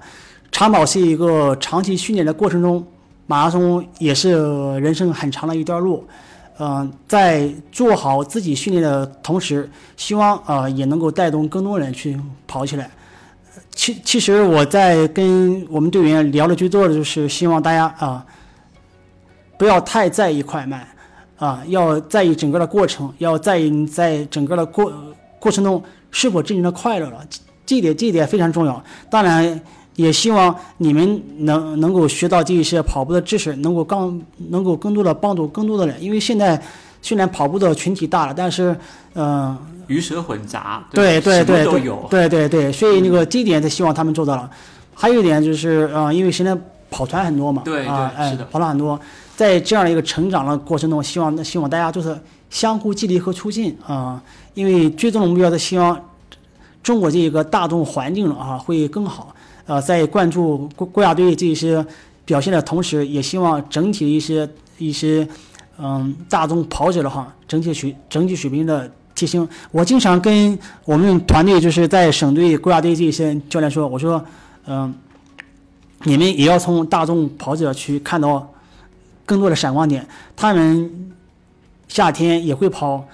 长跑是一个长期训练的过程中，马拉松也是人生很长的一段路。嗯，在做好自己训练的同时，希望呃也能够带动更多人去跑起来。其其实我在跟我们队员聊的最多的就是希望大家啊，不要太在意快慢啊，要在意整个的过程，要在意你在整个的过过程中是否真正的快乐了。这一点这一点非常重要。当然。也希望你们能能够学到这一些跑步的知识，能够更能够更多的帮助更多的人。因为现在虽然跑步的群体大了，但是嗯，鱼蛇混杂，对对对都有，对对对，所以那个这一点，希望他们做到了。还有一点就是，嗯，因为现在跑团很多嘛，对对，是的，跑了很多，在这样一个成长的过程中，希望希望大家就是相互激励和促进啊。因为最终的目标是希望中国这一个大众环境啊会更好。呃，在关注国国家队这些表现的同时，也希望整体的一些一些嗯大众跑者的话，整体水整体水平的提升。我经常跟我们团队就是在省队、国家队这些教练说，我说，嗯，你们也要从大众跑者去看到更多的闪光点。他们夏天也会跑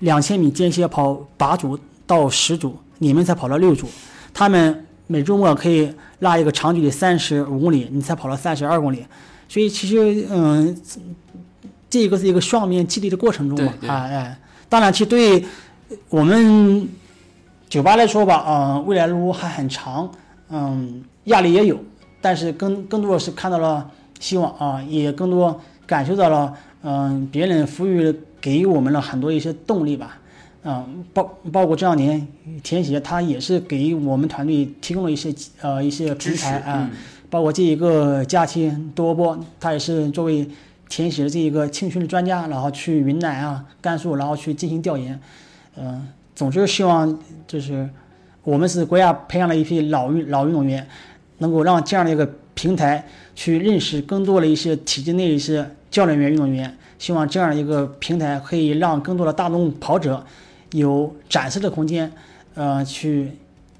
两千米间歇跑八组到十组，你们才跑了六组，他们。每周末可以拉一个长距离三十五公里，你才跑了三十二公里，所以其实嗯，这个是一个双面激励的过程中嘛，啊哎，当然其实对我们酒吧来说吧，嗯，未来路还很长，嗯，压力也有，但是更更多的是看到了希望啊，也更多感受到了嗯，别人赋予给予我们了很多一些动力吧。嗯，包包括这两年田协他也是给我们团队提供了一些呃一些平台啊，包括这一个假期多波，他也是作为田协的这一个青训的专家，然后去云南啊、甘肃，然后去进行调研。嗯，总之希望就是我们是国家培养了一批老运老运动员，能够让这样的一个平台去认识更多的一些体制内一些教练员运动员，希望这样一个平台可以让更多的大众跑者。有展示的空间，呃，去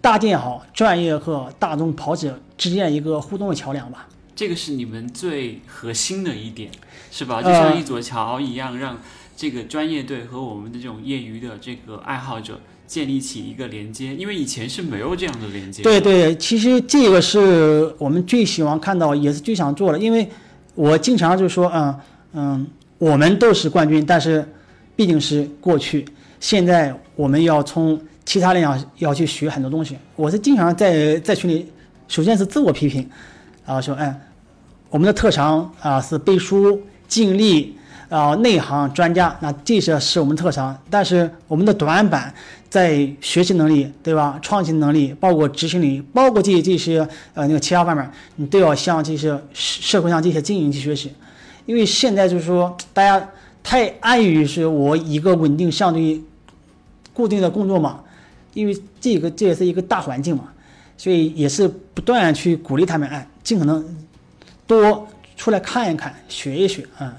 搭建好专业和大众跑者之间一个互动的桥梁吧。这个是你们最核心的一点，是吧？就像一座桥一样，让这个专业队和我们的这种业余的这个爱好者建立起一个连接。因为以前是没有这样的连接。对对，其实这个是我们最希望看到，也是最想做的。因为我经常就说，嗯嗯，我们都是冠军，但是毕竟是过去。现在我们要从其他人要要去学很多东西。我是经常在在群里，首先是自我批评，然后说，哎，我们的特长啊是背书、尽力，啊、内行专家，那这些是我们特长。但是我们的短板在学习能力，对吧？创新能力，包括执行力，包括这这些呃那个其他方面，你都要向这些社社会上这些精英去学习。因为现在就是说，大家太安于是我一个稳定、相对固定的工作嘛，因为这个这也是一个大环境嘛，所以也是不断去鼓励他们，哎，尽可能多出来看一看，学一学啊。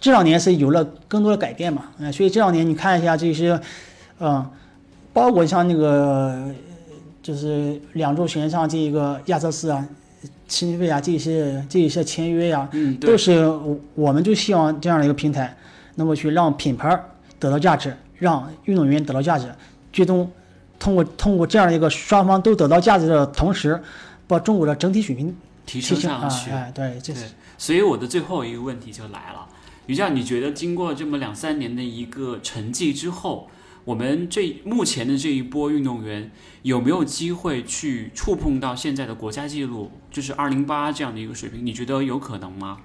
这两年是有了更多的改变嘛，嗯、所以这两年你看一下这些，嗯、包括像那个就是两周选上这一个亚瑟士啊、秦飞啊这些这些签约呀、嗯，都，是我我们就希望这样的一个平台，那么去让品牌得到价值，让运动员得到价值，最终通过通过这样的一个双方都得到价值的同时，把中国的整体水平提升上去。哎，对，这是，所以我的最后一个问题就来了，于教，你觉得经过这么两三年的一个成绩之后，我们这目前的这一波运动员有没有机会去触碰到现在的国家纪录，就是二零八这样的一个水平？你觉得有可能吗？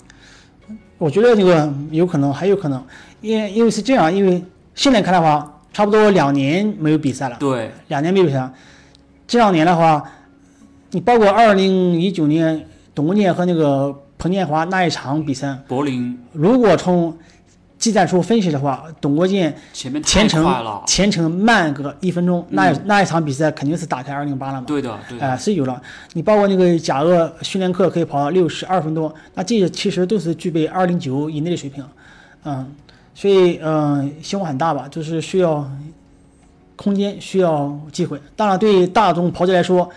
我觉得这个有可能，还有可能，因为因为是这样，因为现在看的话，差不多两年没有比赛了，对，两年没有比赛，这两年的话，你包括二零一九年董文健和那个彭建华那一场比赛，柏林如果从技战术分析的话，董国建前程，前程慢个一分钟，那嗯那一场比赛肯定是打开二零八了嘛。对的，对哎、的，是有了。你包括那个甲鄂训练课可以跑到六十二分多，那这些其实都是具备二零九以内的水平，嗯，所以嗯，希望很大吧，就是需要空间，需要机会。当然，对大众跑者来说，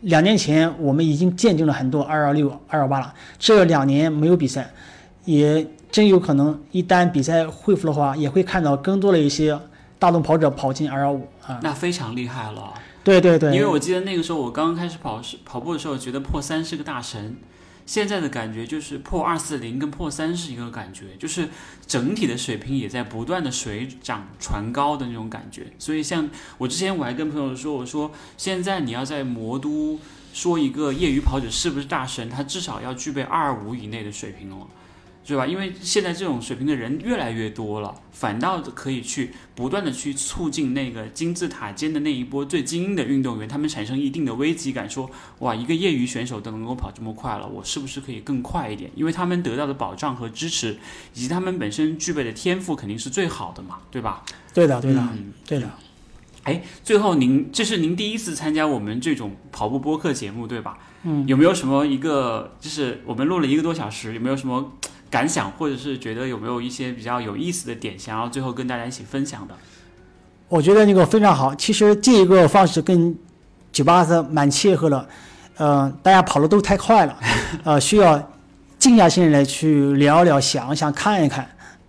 两年前我们已经见证了很多二幺六、二幺八了，这两年没有比赛，也真有可能一旦比赛恢复的话，也会看到更多的一些大众跑者跑进二二五啊。那非常厉害了。对对对，因为我记得那个时候我刚刚开始跑是跑步的时候，觉得破三是个大神。现在的感觉就是破二四零跟破三是一个感觉，就是整体的水平也在不断的水涨船高的那种感觉。所以像我之前我还跟朋友说，我说现在你要在魔都说一个业余跑者是不是大神，他至少要具备二五以内的水平了。对吧？因为现在这种水平的人越来越多了，反倒可以去不断的去促进那个金字塔尖的那一波最精英的运动员，他们产生一定的危机感，说哇，一个业余选手都能够跑这么快了，我是不是可以更快一点？因为他们得到的保障和支持，以及他们本身具备的天赋肯定是最好的嘛，对吧？对的对的、嗯对的。哎，最后您这是您第一次参加我们这种跑步播客节目，对吧？嗯，有没有什么一个就是我们录了一个多小时，有没有什么感想，或者是觉得有没有一些比较有意思的点，想要最后跟大家一起分享的？我觉得那个非常好。其实这一个方式跟九八是蛮切合的，呃，大家跑的都太快了，呃，需要静下心来去聊聊、想一想、看一看，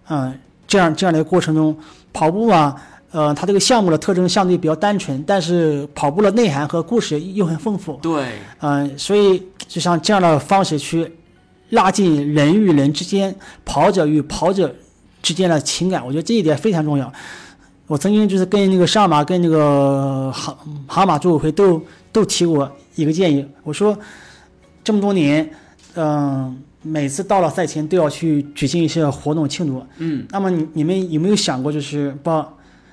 嗯、这样这样的过程中，跑步啊，呃，它这个项目的特征相对比较单纯，但是跑步的内涵和故事又很丰富，对，嗯、所以就像这样的方式去拉近人与人之间、跑者与跑者之间的情感，我觉得这一点非常重要。我曾经就是跟那个上马跟那个杭杭马组委会都都提过一个建议，我说这么多年，嗯、每次到了赛前都要去举行一些活动庆祝。嗯，那么你你们有没有想过，就是把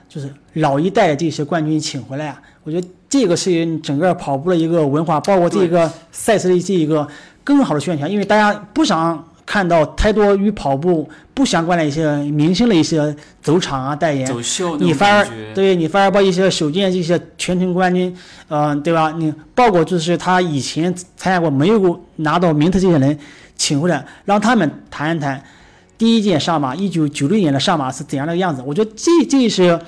就是老一代的这些冠军请回来啊？我觉得这个是整个跑步的一个文化，包括这个赛事的这一个更好的宣传，因为大家不想看到太多与跑步不相关的一些明星的一些走场啊代言，走秀你反而，对你反而把一些首届这些全程冠军，嗯、对吧？你包括就是他以前参加过没有过拿到名次这些人请回来，让他们谈一谈第一届上马，一九九六年的上马是怎样的样子。我觉得这这是，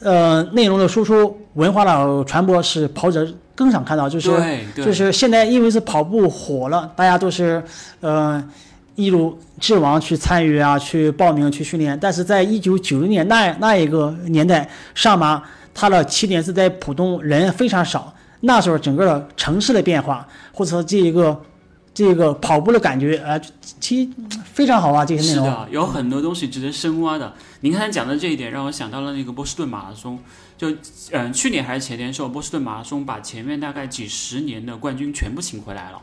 呃，内容的输出、文化的传播是跑者更想看到，就是就是现在因为是跑步火了，大家都是呃一如既往去参与啊，去报名去训练。但是在一九九零年那那一个年代，上马它的起点是在浦东，人非常少，那时候整个的城市的变化，或者说这一个这个跑步的感觉，呃，其实非常好啊，这些内容。是的，有很多东西值得深挖的。您刚才讲的这一点，让我想到了那个波士顿马拉松。就嗯、去年还是前年时候，波士顿马拉松把前面大概几十年的冠军全部请回来了。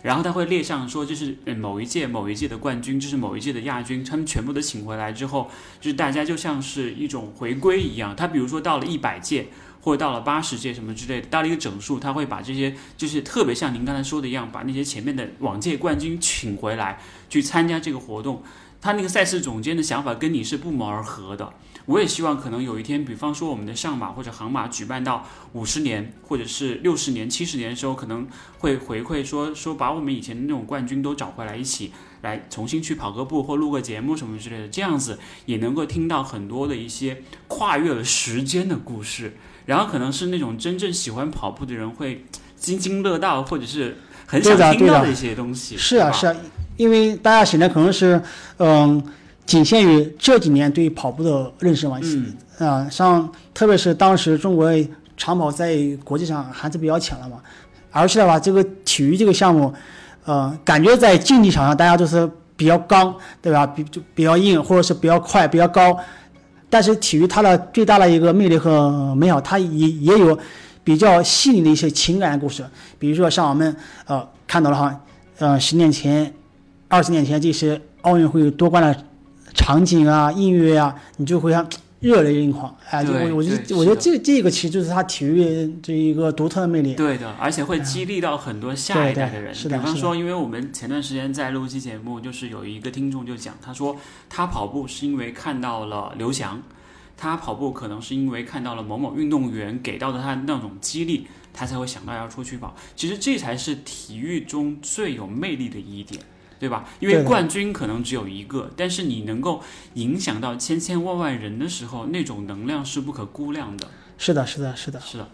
然后他会列上说，就是某一届某一届的冠军，就是某一届的亚军，他们全部都请回来之后，就是大家就像是一种回归一样。他比如说到了一百届，或者到了八十届什么之类的，到了一个整数，他会把这些就是特别像您刚才说的一样，把那些前面的往届冠军请回来去参加这个活动。他那个赛事总监的想法跟你是不谋而合的。我也希望可能有一天，比方说我们的上马或者航马举办到五十年或者是六十年、七十年的时候，可能会回馈说说把我们以前的那种冠军都找回来，一起来重新去跑个步或录个节目什么之类的，这样子也能够听到很多的一些跨越了时间的故事。然后可能是那种真正喜欢跑步的人会津津乐道，或者是很想听到的一些东西。是啊，是啊，因为大家现在可能是嗯。仅限于这几年对跑步的认识嘛。嗯啊，像特别是当时中国长跑在国际上还是比较强的嘛，而且的话，这个体育这个项目，呃，感觉在竞技场上大家都是比较刚，对吧？比就比较硬，或者是比较快、比较高。但是体育它的最大的一个魅力和美好，它也也有比较细腻的一些情感故事。比如说像我们呃看到了哈，呃，十年前、二十年前这些奥运会夺冠的。场景啊，音乐啊，你就会像热泪盈眶。哎，我我觉得，我觉得这这个其实就是他体育这一个独特的魅力。对的，而且会激励到很多下一代的人。是的，比方说，因为我们前段时间在录期节目，就是有一个听众就讲，他说他跑步是因为看到了刘翔，他跑步可能是因为看到了某某运动员给到的他那种激励，他才会想到要出去跑。其实这才是体育中最有魅力的一点。对吧？因为冠军可能只有一个，但是你能够影响到千千万万人的时候，那种能量是不可估量的。是的，是的，是的，是的。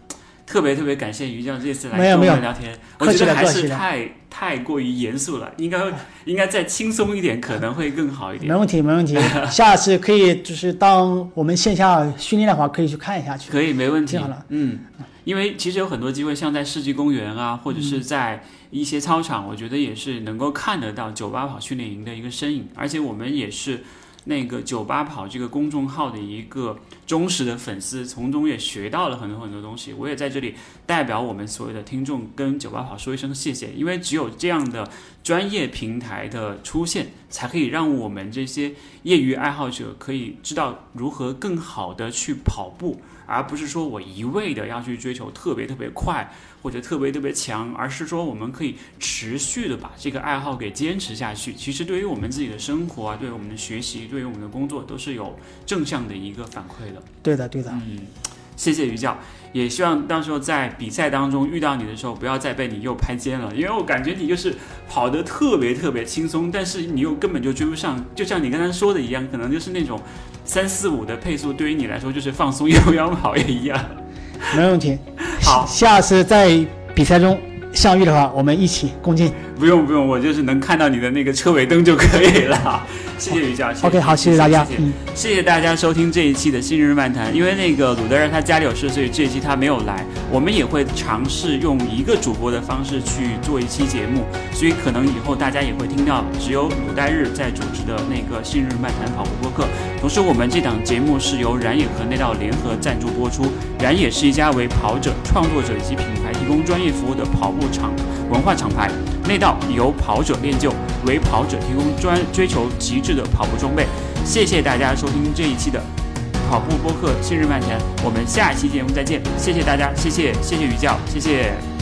特别特别感谢于将这次来跟我们聊天，我觉得还是太太过于严肃了，应该应该再轻松一点，可能会更好一点。没问题，没问题。下次可以就是当我们线下训练的话，可以去看一下去。可以，没问题。好了，嗯，因为其实有很多机会，像在世纪公园啊，或者是在。一些操场，我觉得也是能够看得到酒吧跑训练营的一个身影，而且我们也是那个酒吧跑这个公众号的一个忠实的粉丝，从中也学到了很多很多东西。我也在这里代表我们所有的听众跟九八跑说一声谢谢，因为只有这样的专业平台的出现，才可以让我们这些业余爱好者可以知道如何更好的去跑步。而不是说我一味的要去追求特别特别快或者特别特别强，而是说我们可以持续的把这个爱好给坚持下去。其实对于我们自己的生活啊，对于我们的学习，对于我们的工作，都是有正向的一个反馈。对的，对的。嗯，谢谢于教。也希望到时候在比赛当中遇到你的时候，不要再被你又拍肩了，因为我感觉你就是跑得特别特别轻松，但是你又根本就追不上，就像你刚才说的一样，可能就是那种三四五的配速，对于你来说就是放松又要跑也一样。没问题，好，下次在比赛中。相遇的话，我们一起共进。不用不用，我就是能看到你的那个车尾灯就可以了。谢谢于教。OK，好，谢谢大家。嗯，谢谢大家收听这一期的《新日漫谈》。因为那个鲁德尔他家里有事，所以这一期他没有来。我们也会尝试用一个主播的方式去做一期节目，所以可能以后大家也会听到只有鲁代日在主持的那个《新日漫谈》跑步播客。同时，我们这档节目是由燃野和内道联合赞助播出。燃野是一家为跑者、创作者以及品牌提供专业服务的跑步厂文化厂牌。内道由跑者练就，为跑者提供专追求极致的跑步装备。谢谢大家收听这一期的跑步播客《新日漫谈》，我们下一期节目再见。谢谢大家，谢谢谢谢于教，谢谢。